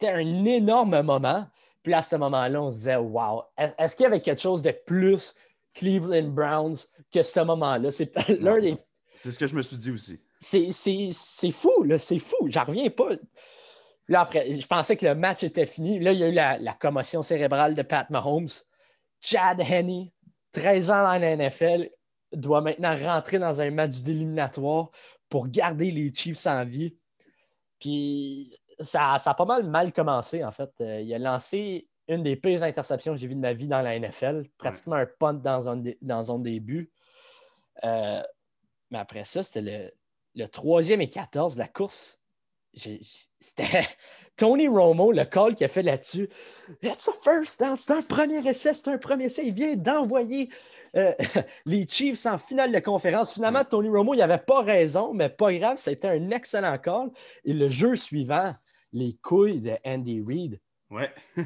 un énorme moment. Puis à ce moment-là, on se disait, wow, est-ce qu'il y avait quelque chose de plus Cleveland Browns que ce moment-là? C'est l'un des. C'est ce que je me suis dit aussi. C'est fou, là, c'est fou. J'en reviens pas. Là, après, je pensais que le match était fini. Là, il y a eu la, commotion cérébrale de Pat Mahomes. Chad Henney, 13 ans dans la NFL, doit maintenant rentrer dans un match d'éliminatoire pour garder les Chiefs en vie. Puis ça, a pas mal mal commencé, en fait. Euh, il a lancé une des pires interceptions que j'ai vues de ma vie dans la NFL, pratiquement un punt dans un, dans début. Euh, mais après ça, c'était le, troisième et 14 de la course. C'était Tony Romo, le call qu'il a fait là-dessus. A first down, c'est un premier essai, c'est un premier essai. Il vient d'envoyer euh, les Chiefs en finale de conférence. Finalement, Tony Romo, il n'avait pas raison, mais pas grave, c'était un excellent call. Et le jeu suivant, les couilles de Andy Reid. Ouais.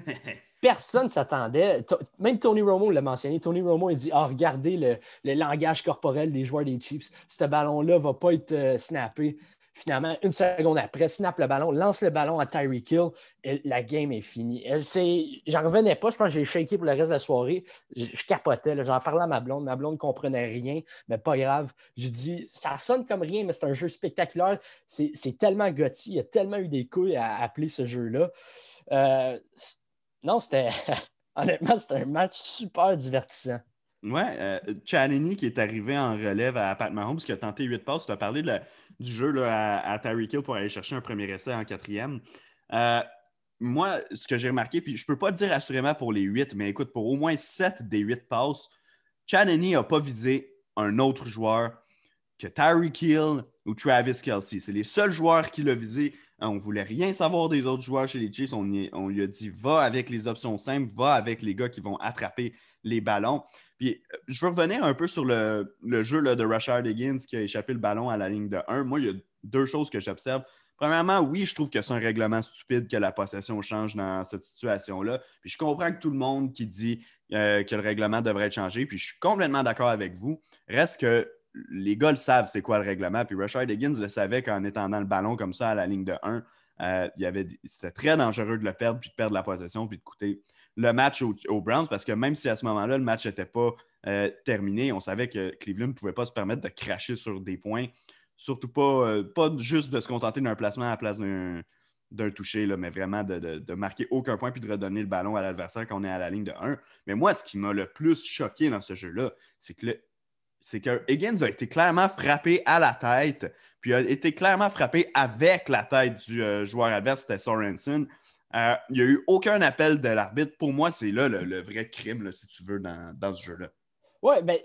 Personne ne s'attendait. Même Tony Romo l'a mentionné. Tony Romo a dit Ah, regardez le, langage corporel des joueurs des Chiefs. Ce ballon-là ne va pas être euh, snappé. Finalement, une seconde après, snap le ballon, lance le ballon à Tyreek Hill et la game est finie. J'en revenais pas. Je pense que j'ai shaké pour le reste de la soirée. Je, capotais. J'en parlais à ma blonde. Ma blonde ne comprenait rien, mais pas grave. Je dis Ça sonne comme rien, mais c'est un jeu spectaculaire. C'est tellement gotti. Il y a tellement eu des couilles à appeler ce jeu-là. Euh, non, c'était. Honnêtement, c'était un match super divertissant. Ouais, euh, qui est arrivé en relève à Pat Mahomes, qui a tenté 8 passes. Tu as parlé du jeu à, à Tyreek Hill pour aller chercher un premier essai en quatrième. Euh, moi, ce que j'ai remarqué, puis je ne peux pas dire assurément pour les 8, mais écoute, pour au moins 7 des 8 passes, Chanini n'a pas visé un autre joueur que Tyreek Hill ou Travis Kelsey. C'est les seuls joueurs qui l'ont visé. On ne voulait rien savoir des autres joueurs chez les Chiefs. On, on, lui a dit va avec les options simples, va avec les gars qui vont attraper les ballons. Puis euh, je veux revenir un peu sur le, jeu de Rashard Higgins qui a échappé le ballon à la ligne de 1. Moi, il y a deux choses que j'observe. Premièrement, oui, je trouve que c'est un règlement stupide que la possession change dans cette situation-là. Puis je comprends que tout le monde qui dit euh, que le règlement devrait être changé, puis je suis complètement d'accord avec vous. Reste que les gars le savent c'est quoi le règlement. Puis Rashard Higgins le savait qu'en étendant le ballon comme ça à la ligne de 1, euh, c'était très dangereux de le perdre, puis de perdre la possession, puis de coûter le match aux, Browns, parce que même si à ce moment-là, le match n'était pas euh, terminé, on savait que Cleveland ne pouvait pas se permettre de cracher sur des points, surtout pas, euh, pas juste de se contenter d'un placement à la place d'un toucher, là, mais vraiment de, de, marquer aucun point puis de redonner le ballon à l'adversaire quand on est à la ligne de 1. Mais moi, ce qui m'a le plus choqué dans ce jeu-là, c'est que le, c'est que Higgins a été clairement frappé à la tête, puis a été clairement frappé avec la tête du euh, joueur adverse, c'était Sorensen. Euh, il n'y a eu aucun appel de l'arbitre. Pour moi, c'est là le, vrai crime, si tu veux, dans, ce jeu-là. Oui, ben,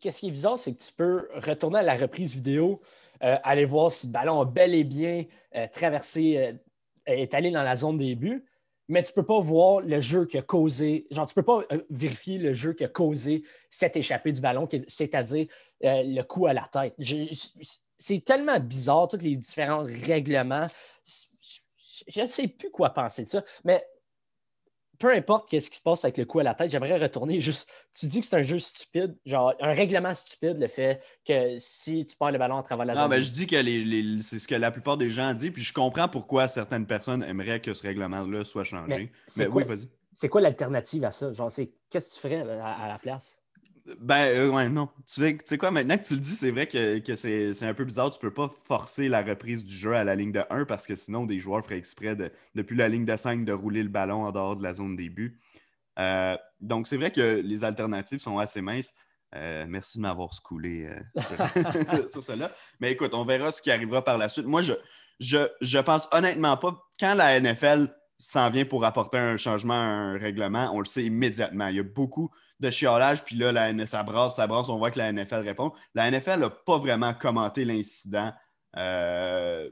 qu'est-ce qui est bizarre, c'est que tu peux retourner à la reprise vidéo, euh, aller voir si le ballon a bel et bien traversé, est allé dans la zone des buts mais tu ne peux pas voir le jeu qui a causé, genre, tu ne peux pas euh, vérifier le jeu qui a causé cette échappée du ballon, c'est-à-dire euh, le coup à la tête. C'est tellement bizarre, tous les différents règlements. Je ne sais plus quoi penser de ça, mais peu importe qu'est-ce qui se passe avec le coup à la tête, j'aimerais retourner juste. Tu dis que c'est un jeu stupide, genre un règlement stupide, le fait que si tu perds le ballon à travers la zone. Non, ben, je dis que c'est ce que la plupart des gens disent, puis je comprends pourquoi certaines personnes aimeraient que ce règlement-là soit changé. Mais, oui, vas-y. C'est quoi l'alternative à ça? Genre, qu'est-ce que tu ferais à la place? Ben, euh, ouais, non. Tu sais, quoi, maintenant que tu le dis, c'est vrai que, c'est un peu bizarre. Tu peux pas forcer la reprise du jeu à la ligne de 1 parce que sinon, des joueurs feraient exprès, de, depuis la ligne de 5, de rouler le ballon en dehors de la zone début. Euh, donc, c'est vrai que les alternatives sont assez minces. Euh, merci de m'avoir scoulé sur, cela. Mais écoute, on verra ce qui arrivera par la suite. Moi, je, je, je pense honnêtement pas, quand la NFL s'en vient pour apporter un changement un règlement, on le sait immédiatement. Il y a beaucoup de chiolage, puis là, la, ça brasse, ça brasse, on voit que la NFL répond. La NFL n'a pas vraiment commenté l'incident, euh,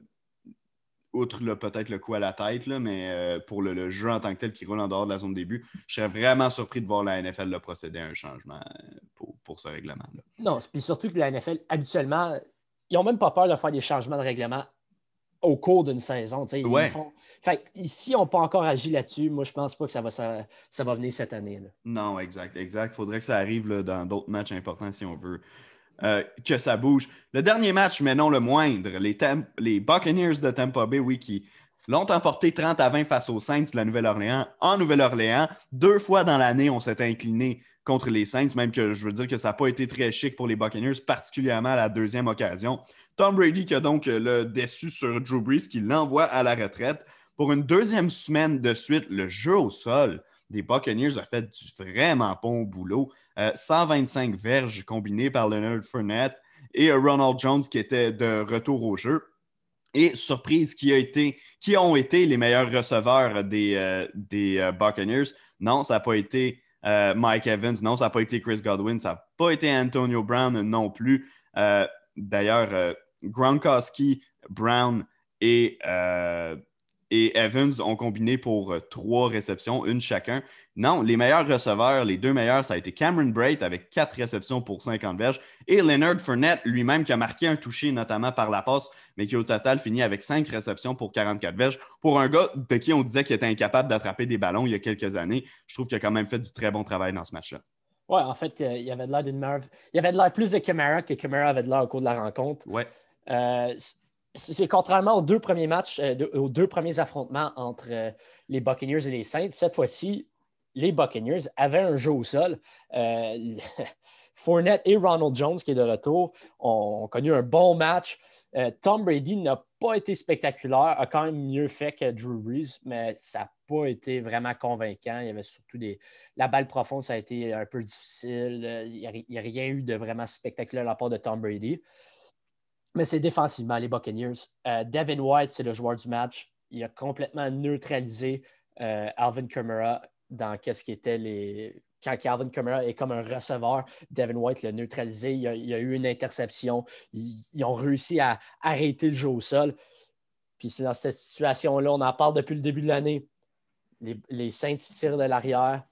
outre peut-être le coup à la tête, mais euh, pour le, jeu en tant que tel qui roule en dehors de la zone début, je serais vraiment surpris de voir la NFL procéder à un changement euh, pour, ce règlement-là. Non, puis surtout que la NFL, habituellement, ils n'ont même pas peur de faire des changements de règlement au cours d'une saison. Fait ici, on n'a pas encore agi là-dessus. Moi, je pense pas que ça va, ça, va venir cette année. Non, exact, exact. Il faudrait que ça arrive dans d'autres matchs importants si on veut euh, que ça bouge. Le dernier match, mais non le moindre, les, les Buccaneers de Tampa Bay, oui, qui l'ont emporté 30 à 20 face aux Saints de la Nouvelle-Orléans. En Nouvelle-Orléans, deux fois dans l'année, on s'est incliné contre les Saints, même que je veux dire que ça n'a pas été très chic pour les Buccaneers, particulièrement à la deuxième occasion. Tom Brady qui a donc euh, le déçu sur Drew Brees, qui l'envoie à la retraite. Pour une deuxième semaine de suite, le jeu au sol des Buccaneers a fait du vraiment bon boulot. 125 euh, verges combinées par Leonard Fournette et Ronald Jones qui était de retour au jeu. Et surprise, qui, a été, qui ont été les meilleurs receveurs des, euh, euh, Buccaneers? Non, ça n'a pas été euh, Mike Evans. Non, ça n'a pas été Chris Godwin. Ça n'a pas été Antonio Brown non plus. D'ailleurs, Gronkowski, Brown et et Evans ont combiné pour euh, trois réceptions, une chacun. Non, les meilleurs receveurs, les deux meilleurs, ça a été Cameron Braid avec quatre réceptions pour 50 verges et Leonard Fournette lui-même qui a marqué un touché notamment par la passe, mais qui au total finit avec cinq réceptions pour 44 verges. Pour un gars de qui on disait qu'il était incapable d'attraper des ballons il y a quelques années, je trouve qu'il a quand même fait du très bon travail dans ce match-là. Oui, en fait, euh, il y avait de l'air d'une Il y avait de l'air plus de Camara que Camara avait de l'air au cours de la rencontre. Ouais. Euh, c'est contrairement aux deux premiers matchs, euh, aux deux premiers affrontements entre euh, les Buccaneers et les Saints, cette fois-ci, les Buccaneers avaient un jeu au sol. Fournette et Ronald Jones, qui est de retour, ont, connu un bon match. Tom Brady n'a pas été spectaculaire, a quand même mieux fait que Drew Brees, mais ça n'a pas été vraiment convaincant. Il y avait surtout des. La balle profonde, ça a été un peu difficile. Il n'y a, rien eu de vraiment spectaculaire à la part de Tom Brady. Mais c'est défensivement, les Buccaneers. Euh, Devin White, c'est le joueur du match. Il a complètement neutralisé euh, Alvin Kamara dans qu'est-ce qui était les. Quand Calvin Kamara est comme un receveur, Devin White l'a neutralisé. Il y, a, eu une interception. Ils, ont réussi à arrêter le jeu au sol. Puis c'est dans cette situation-là, on en parle depuis le début de l'année. Les, Saints tirent de l'arrière.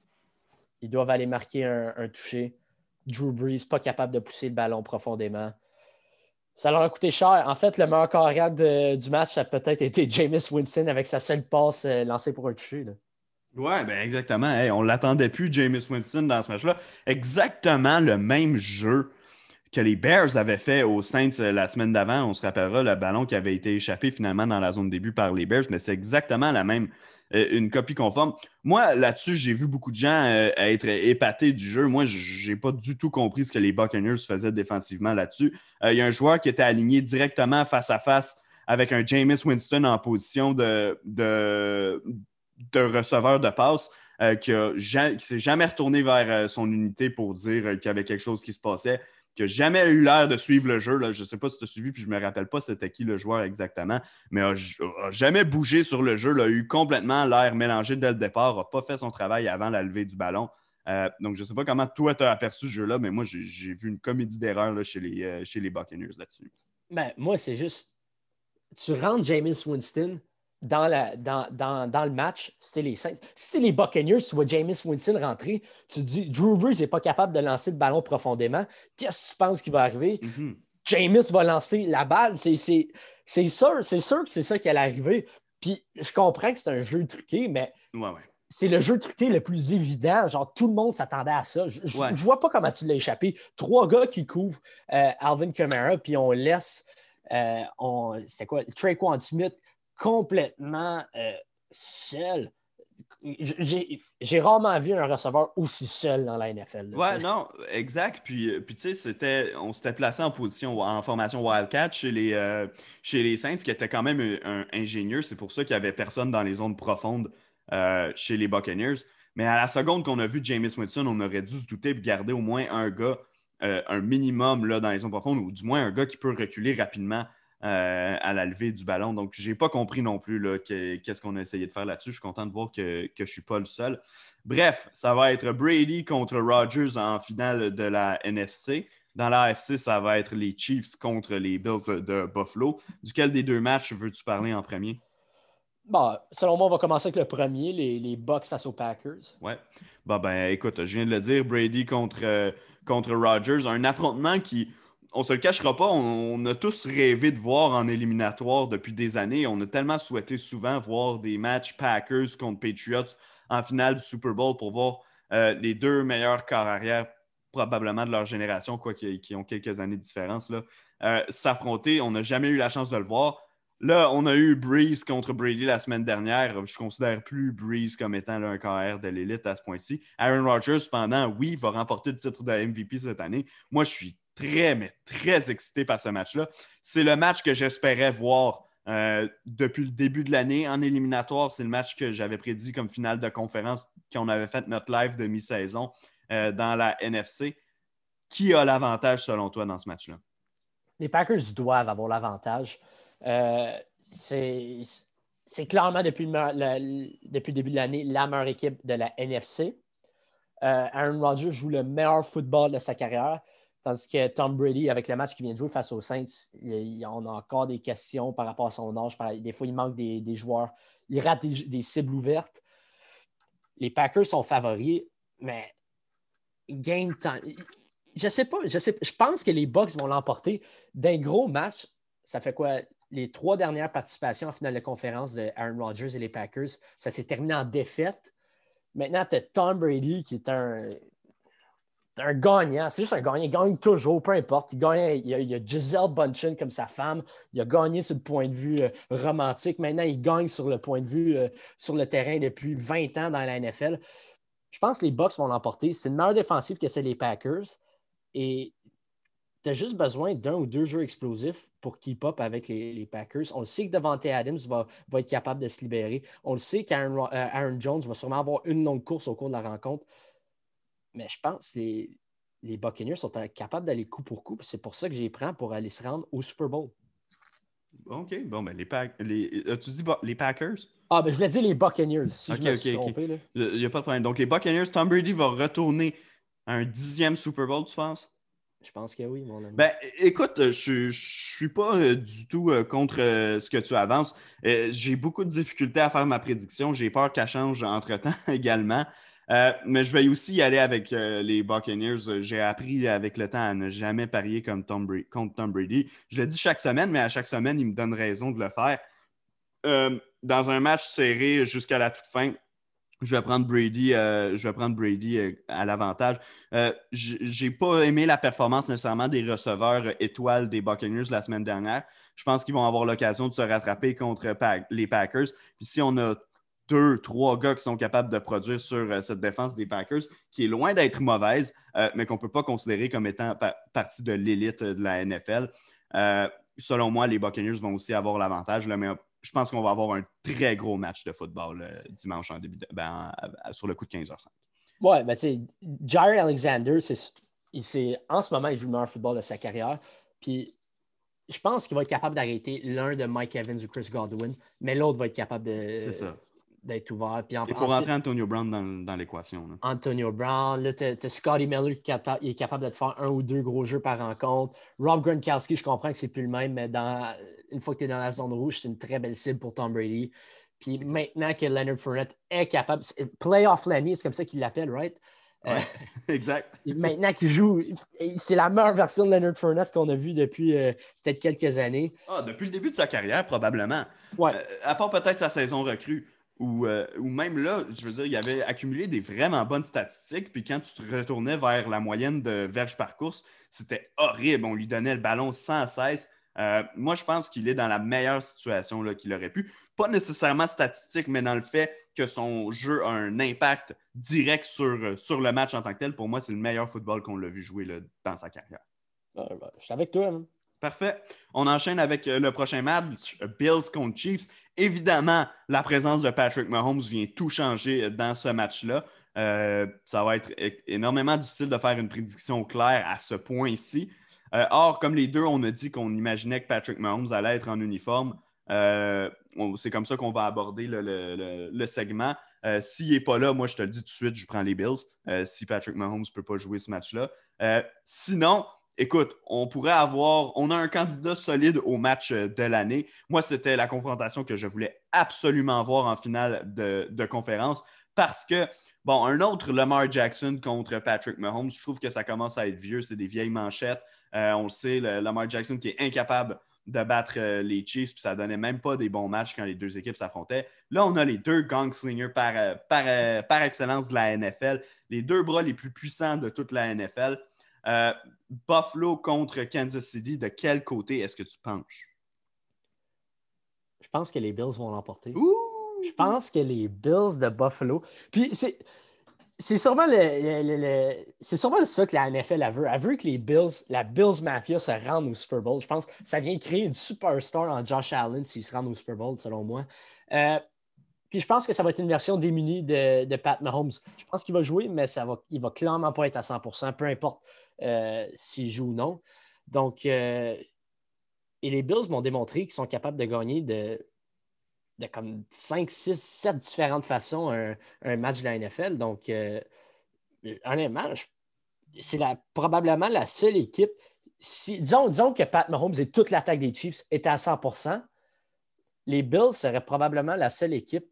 Ils doivent aller marquer un, toucher. Drew Brees, pas capable de pousser le ballon profondément. Ça leur a coûté cher. En fait, le meilleur carrière du match a peut-être été Jameis Winston avec sa seule passe euh, lancée pour un toucher. Oui, ben exactement. on l'attendait plus, Jameis Winston, dans ce match-là. Exactement le même jeu que les Bears avaient fait aux Saints euh, la semaine d'avant. On se rappellera le ballon qui avait été échappé finalement dans la zone de début par les Bears, mais c'est exactement la même, euh, une copie conforme. Moi, là-dessus, j'ai vu beaucoup de gens euh, être épatés du jeu. Moi, je n'ai pas du tout compris ce que les Buccaneers faisaient défensivement là-dessus. Il y a un joueur qui était aligné directement face à face avec un Jameis Winston en position de, de, receveur de passe. qui ne s'est jamais retourné vers son unité pour dire qu'il y avait quelque chose qui se passait qui n'a jamais eu l'air de suivre le jeu. Là. Je ne sais pas si tu as suivi, puis je ne me rappelle pas c'était qui le joueur exactement, mais n'a jamais bougé sur le jeu, a eu complètement l'air mélangé dès le départ, n'a pas fait son travail avant la levée du ballon. Euh, donc, je ne sais pas comment toi, tu as aperçu ce jeu-là, mais moi, j'ai vu une comédie d'erreur chez, les, euh, chez les Buccaneers là-dessus. Ben, moi, c'est juste, tu rentres James Winston, dans, la, dans, dans, le match, c'était les Saints. Si c'était les Buccaneers, tu vois James Winston rentrer, tu te dis Drew Brees n'est pas capable de lancer le ballon profondément. Qu'est-ce que tu penses qui va arriver? Mm James va lancer la balle. C'est sûr, c'est sûr que c'est ça qui allait arriver. Puis je comprends que c'est un jeu truqué, mais c'est le jeu truqué le plus évident. Genre, tout le monde s'attendait à ça. Je ne vois pas comment tu l'as échappé. Trois gars qui couvrent euh, Alvin Kamara, puis on laisse. Euh, c'est quoi? Traquan Smith complètement euh, seul. J'ai rarement vu un receveur aussi seul dans la NFL. ouais, non, exact. Puis, euh, puis tu sais, on s'était placé en position, en formation Wildcat chez les, euh, chez les Saints, qui était quand même un, ingénieux. C'est pour ça qu'il n'y avait personne dans les zones profondes chez les Buccaneers. Mais à la seconde qu'on a vu James Winston, on aurait dû se douter de garder au moins un gars, un minimum là, dans les zones profondes, ou du moins un gars qui peut reculer rapidement euh, à la levée du ballon. Donc, je n'ai pas compris non plus qu'est-ce qu'on a essayé de faire là-dessus. Je suis content de voir que, je ne suis pas le seul. Bref, ça va être Brady contre Rodgers en finale de la NFC. Dans la AFC, ça va être les Chiefs contre les Bills de Buffalo. Duquel des deux matchs veux-tu parler en premier? Bon, selon moi, on va commencer avec le premier, les, les Bucks face aux Packers. Ouais. Bon, ben écoute, je viens de le dire, Brady contre, euh, contre Rodgers. Un affrontement qui, on se le cachera pas, on, a tous rêvé de voir en éliminatoire depuis des années. On a tellement souhaité souvent voir des matchs Packers contre Patriots en finale du Super Bowl pour voir euh, les deux meilleurs corps arrière probablement de leur génération, quoi qui, ont quelques années de différence, euh, s'affronter. On n'a jamais eu la chance de le voir. Là, on a eu Breeze contre Brady la semaine dernière. Je ne considère plus Breeze comme étant un carrière de l'élite à ce point-ci. Aaron Rodgers, cependant, oui, va remporter le titre de MVP cette année. Moi, je suis très, très excité par ce match-là. C'est le match que j'espérais voir euh, depuis le début de l'année en éliminatoire. C'est le match que j'avais prédit comme finale de conférence quand on avait fait notre live de mi-saison euh, dans la NFC. Qui a l'avantage selon toi dans ce match-là? Les Packers doivent avoir l'avantage. Euh, c'est clairement depuis le, depuis le début de l'année la meilleure équipe de la NFC. Aaron Rodgers joue le meilleur football de sa carrière, tandis que Tom Brady, avec le match qu'il vient de jouer face aux Saints, on a encore des questions par rapport à son âge. Des fois, il manque des, joueurs. Il rate des, cibles ouvertes. Les Packers sont favoris, mais game time. Je sais pas, je, sais, je pense que les Bucks vont l'emporter. D'un gros match, ça fait quoi? Les trois dernières participations en finale de conférence de Aaron Rodgers et les Packers, ça s'est terminé en défaite. Maintenant, tu as Tom Brady qui est un, un gagnant. C'est juste un gagnant. Il gagne toujours, peu importe. Il, gagne, il, y a, Giselle Bundchen comme sa femme. Il a gagné sur le point de vue euh, romantique. Maintenant, il gagne sur le point de vue euh, sur le terrain depuis 20 ans dans la NFL. Je pense que les Bucks vont l'emporter. C'est une meilleure défensive que celle des Packers. Et tu as juste besoin d'un ou deux jeux explosifs pour keep up avec les, Packers. On le sait que Devante Adams va, être capable de se libérer. On le sait qu'Aaron euh, Jones va sûrement avoir une longue course au cours de la rencontre. Mais je pense que les, les Buccaneers sont capables d'aller coup pour coup. C'est pour ça que j'y prends pour aller se rendre au Super Bowl. OK. Bon, ben, les, les... tu dis les Packers? Ah, ben, je voulais dire les Buccaneers, si je me suis trompé. Il n'y a pas de problème. Donc, les Buccaneers, Tom Brady va retourner à un dixième Super Bowl, tu penses? Je pense que oui, mon ami. Ben, écoute, je ne suis pas euh, du tout euh, contre euh, ce que tu avances. J'ai beaucoup de difficultés à faire ma prédiction. J'ai peur qu'elle change entre-temps également. Mais je vais aussi y aller avec les Buccaneers. J'ai appris avec le temps à ne jamais parier comme contre Tom Brady. Je le dis chaque semaine, mais à chaque semaine, il me donne raison de le faire. dans un match serré jusqu'à la toute fin, je vais prendre Brady, euh, je vais prendre Brady euh, à l'avantage. Euh, je n'ai pas aimé la performance nécessairement des receveurs étoiles des Buccaneers la semaine dernière. Je pense qu'ils vont avoir l'occasion de se rattraper contre les Packers. Puis si on a deux, trois gars qui sont capables de produire sur cette défense des Packers, qui est loin d'être mauvaise, mais qu'on ne peut pas considérer comme étant partie de l'élite de la NFL. selon moi, les Buccaneers vont aussi avoir l'avantage, mais je pense qu'on va avoir un très gros match de football euh, dimanche en début ben, sur le coup de 15h05. Ouais, ben tu sais, Jair Alexander, c'est, en ce moment, il joue le meilleur football de sa carrière. Puis je pense qu'il va être capable d'arrêter l'un de Mike Evans ou Chris Godwin, mais l'autre va être capable de, d'être ouvert. Puis Il faut rentrer Antonio Brown dans, dans l'équation. Antonio Brown, là, tu as, Scotty Miller qui est capable de te faire un ou deux gros jeux par rencontre. Rob Gronkowski, je comprends que c'est plus le même, mais dans, une fois que tu es dans la zone rouge, c'est une très belle cible pour Tom Brady. Puis maintenant que Leonard Fournette est capable, playoff Lenny, c'est comme ça qu'il l'appelle, right? Euh, exact. maintenant qu'il joue, c'est la meilleure version de Leonard Fournette qu'on a vue depuis euh, peut-être quelques années. Ah, depuis le début de sa carrière, probablement. Ouais. Euh, à part peut-être sa saison recrue. Ou, même là, je veux dire, il avait accumulé des vraiment bonnes statistiques. Puis quand tu te retournais vers la moyenne de verges par course, c'était horrible. On lui donnait le ballon sans cesse. Euh, moi, je pense qu'il est dans la meilleure situation qu'il aurait pu. Pas nécessairement statistique, mais dans le fait que son jeu a un impact direct sur, euh, sur le match en tant que tel. Pour moi, c'est le meilleur football qu'on l'a vu jouer dans sa carrière. Ben, je suis avec toi. Hein. Parfait. On enchaîne avec euh, le prochain match, Bills contre Chiefs. Évidemment, la présence de Patrick Mahomes vient tout changer dans ce match-là. ça va être énormément difficile de faire une prédiction claire à ce point-ci. Euh, or, comme les deux, on a dit qu'on imaginait que Patrick Mahomes allait être en uniforme, euh, c'est comme ça qu'on va aborder le, segment. Euh, s'il n'est pas là, moi, je te le dis tout de suite, je prends les Bills. si Patrick Mahomes ne peut pas jouer ce match-là. sinon, écoute, on pourrait avoir, on a un candidat solide au match de l'année. Moi, c'était la confrontation que je voulais absolument voir en finale de, conférence parce que Bon, un autre Lamar Jackson contre Patrick Mahomes, je trouve que ça commence à être vieux, c'est des vieilles manchettes. Euh, on le sait, Lamar Jackson qui est incapable de battre euh, les Chiefs, puis ça donnait même pas des bons matchs quand les deux équipes s'affrontaient. Là, on a les deux gangslingers par, euh, par, excellence de la NFL, les deux bras les plus puissants de toute la NFL. Buffalo contre Kansas City, de quel côté est-ce que tu penches? Je pense que les Bills vont l'emporter. Je pense que les Bills de Buffalo. Puis c'est c'est sûrement, le, c'est sûrement ça que la NFL a veut. Elle veut que les Bills, la Bills Mafia se rendent au Super Bowl. Je pense que ça vient créer une superstar en Josh Allen s'il se rend au Super Bowl, selon moi. Euh, puis je pense que ça va être une version démunie de, Pat Mahomes. Je pense qu'il va jouer, mais ça va, il va clairement pas être à 100% peu importe euh, s'il joue ou non. Donc, euh, Et les Bills m'ont démontré qu'ils sont capables de gagner de, de comme 5, 6, 7 différentes façons un, match de la NFL. Donc, euh, honnêtement, c'est probablement la seule équipe. Si, disons, disons que Pat Mahomes et toute l'attaque des Chiefs étaient à 100% les Bills seraient probablement la seule équipe,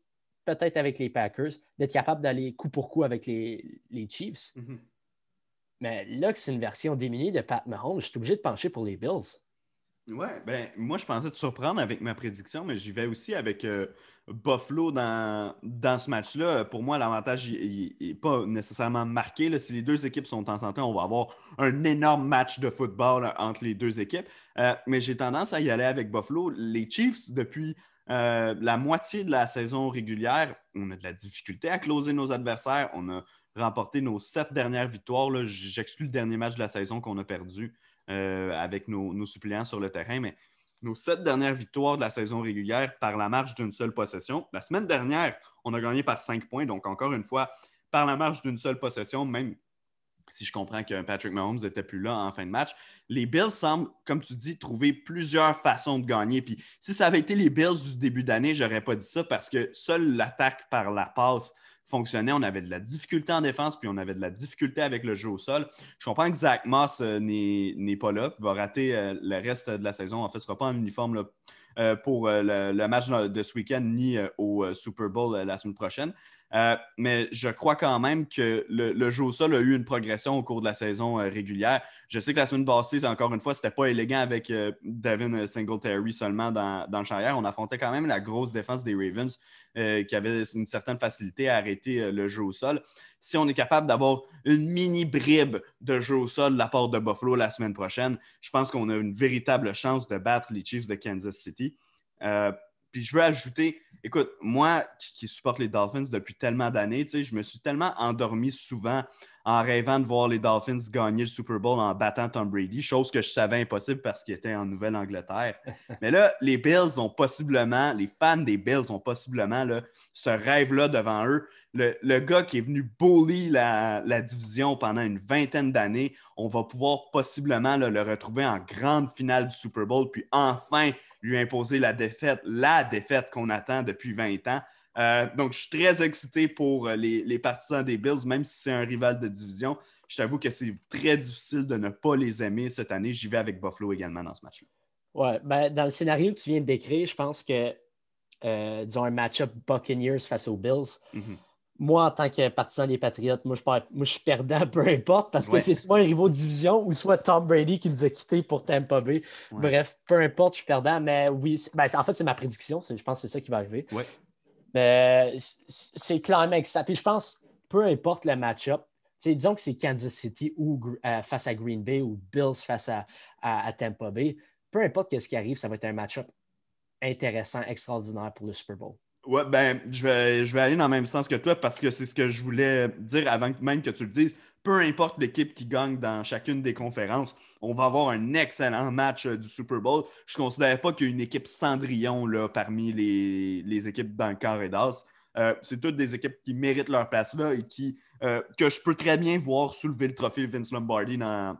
peut-être avec les Packers, d'être capable d'aller coup pour coup avec les, Chiefs. Mm-hmm. Mais là que c'est une version diminuée de Pat Mahomes, je suis obligé de pencher pour les Bills. Ouais, ben moi je pensais te surprendre avec ma prédiction, mais j'y vais aussi avec euh, Buffalo dans, dans ce match-là. Pour moi, l'avantage n'est pas nécessairement marqué. Si les deux équipes sont en santé, on va avoir un énorme match de football entre les deux équipes. Euh, mais j'ai tendance à y aller avec Buffalo. Les Chiefs, depuis euh, la moitié de la saison régulière, on a de la difficulté à closer nos adversaires. On a remporté nos sept dernières victoires. J'exclus le dernier match de la saison qu'on a perdu. Euh, avec nos, suppléants sur le terrain. Mais nos sept dernières victoires de la saison régulière par la marge d'une seule possession. La semaine dernière, on a gagné par cinq points. Donc, encore une fois, par la marge d'une seule possession, même si je comprends que Patrick Mahomes n'était plus là en fin de match, les Bills semblent, comme tu dis, trouver plusieurs façons de gagner. Puis si ça avait été les Bills du début d'année, je n'aurais pas dit ça parce que seule l'attaque par la passe fonctionnait. On avait de la difficulté en défense, puis on avait de la difficulté avec le jeu au sol. Je comprends que Zach Moss euh, n'est pas là, va rater euh, le reste de la saison. En fait, ce ne sera pas en uniforme euh, pour le, match de ce week-end ni au Super Bowl la semaine prochaine. Euh, mais je crois quand même que le, jeu au sol a eu une progression au cours de la saison euh, régulière. Je sais que la semaine passée, encore une fois, c'était pas élégant avec euh, Devin Singletary seulement dans, dans, le charrière. On affrontait quand même la grosse défense des Ravens qui avait une certaine facilité à arrêter le jeu au sol. Si on est capable d'avoir une mini bribe de jeu au sol de la part de Buffalo la semaine prochaine, je pense qu'on a une véritable chance de battre les Chiefs de Kansas City. Puis je veux ajouter, écoute, moi qui, supporte les Dolphins depuis tellement d'années, je me suis tellement endormi souvent en rêvant de voir les Dolphins gagner le Super Bowl en battant Tom Brady, chose que je savais impossible parce qu'il était en Nouvelle-Angleterre. Mais là, les Bills ont possiblement, les fans des Bills ont possiblement là, ce rêve-là devant eux. Le, gars qui est venu bully la, division pendant une vingtaine d'années, on va pouvoir possiblement le retrouver en grande finale du Super Bowl, puis enfin lui imposer la défaite, la défaite qu'on attend depuis 20 ans. Euh, donc, je suis très excité pour euh, les, partisans des Bills, même si c'est un rival de division. Je t'avoue que c'est très difficile de ne pas les aimer cette année. J'y vais avec Buffalo également dans ce match-là. Ouais, ben, dans le scénario que tu viens de décrire, je pense que, euh, disons, un match-up Buccaneers face aux Bills, mm-hmm moi, en tant que partisan des Patriotes, moi, je, moi, je suis perdant, peu importe, parce que c'est soit un rivaux de division ou soit Tom Brady qui nous a quittés pour Tampa Bay. Bref, peu importe, je suis perdant, mais oui, ben, en fait, c'est ma prédiction. Je pense que c'est ça qui va arriver. Mais c'est clairement ça. Puis je pense, peu importe le match-up, disons que c'est Kansas City ou euh, face à Green Bay ou Bills face à, à, Tampa Bay, peu importe ce qui arrive, ça va être un match-up intéressant, extraordinaire pour le Super Bowl. Ouais, ben, je vais, je vais aller dans le même sens que toi parce que c'est ce que je voulais dire avant même que tu le dises. Peu importe l'équipe qui gagne dans chacune des conférences, on va avoir un excellent match euh, du Super Bowl. Je ne considère pas qu'il y une équipe Cendrillon là, parmi les, équipes dans le carré d'as. Euh, c'est toutes des équipes qui méritent leur place là et qui, euh, que je peux très bien voir soulever le trophée Vince Lombardi dans,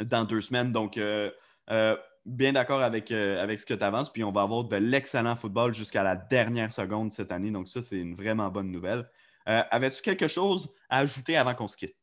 dans deux semaines. Donc, bien d'accord avec, euh, avec ce que tu avances. Puis on va avoir de l'excellent football jusqu'à la dernière seconde cette année. Donc, ça, c'est une vraiment bonne nouvelle. Euh, avais-tu quelque chose à ajouter avant qu'on se quitte?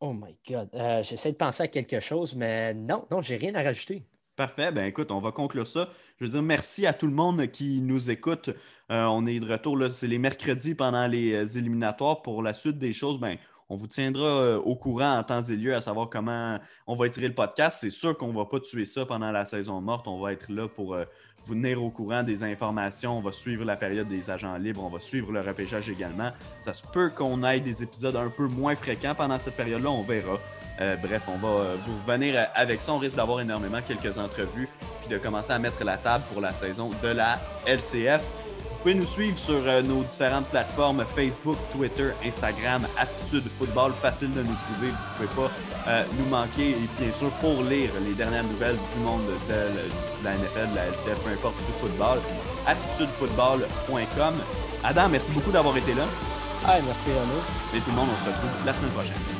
Oh my God. Euh, j'essaie de penser à quelque chose, mais non, non, j'ai rien à rajouter. Parfait. Ben écoute, on va conclure ça. Je veux dire merci à tout le monde qui nous écoute. on est de retour, c'est les mercredis pendant les éliminatoires. Pour la suite des choses, ben, on vous tiendra euh, au courant en temps et lieu à savoir comment on va étirer le podcast. C'est sûr qu'on ne va pas tuer ça pendant la saison morte. On va être là pour euh, vous tenir au courant des informations. On va suivre la période des agents libres. On va suivre le repêchage également. Ça se peut qu'on ait des épisodes un peu moins fréquents pendant cette période-là. On verra. Euh, bref, on va vous revenir avec ça. On risque d'avoir énormément quelques entrevues puis de commencer à mettre la table pour la saison de la LCF. Vous pouvez nous suivre sur euh, nos différentes plateformes Facebook, Twitter, Instagram, Attitude Football. Facile de nous trouver. Vous ne pouvez pas euh, nous manquer. Et bien sûr, pour lire les dernières nouvelles du monde de, la NFL, de la LCF, peu importe du football, attitudefootball.com. Adam, merci beaucoup d'avoir été là. Ah, merci, Renaud. Et tout le monde, on se retrouve la semaine prochaine.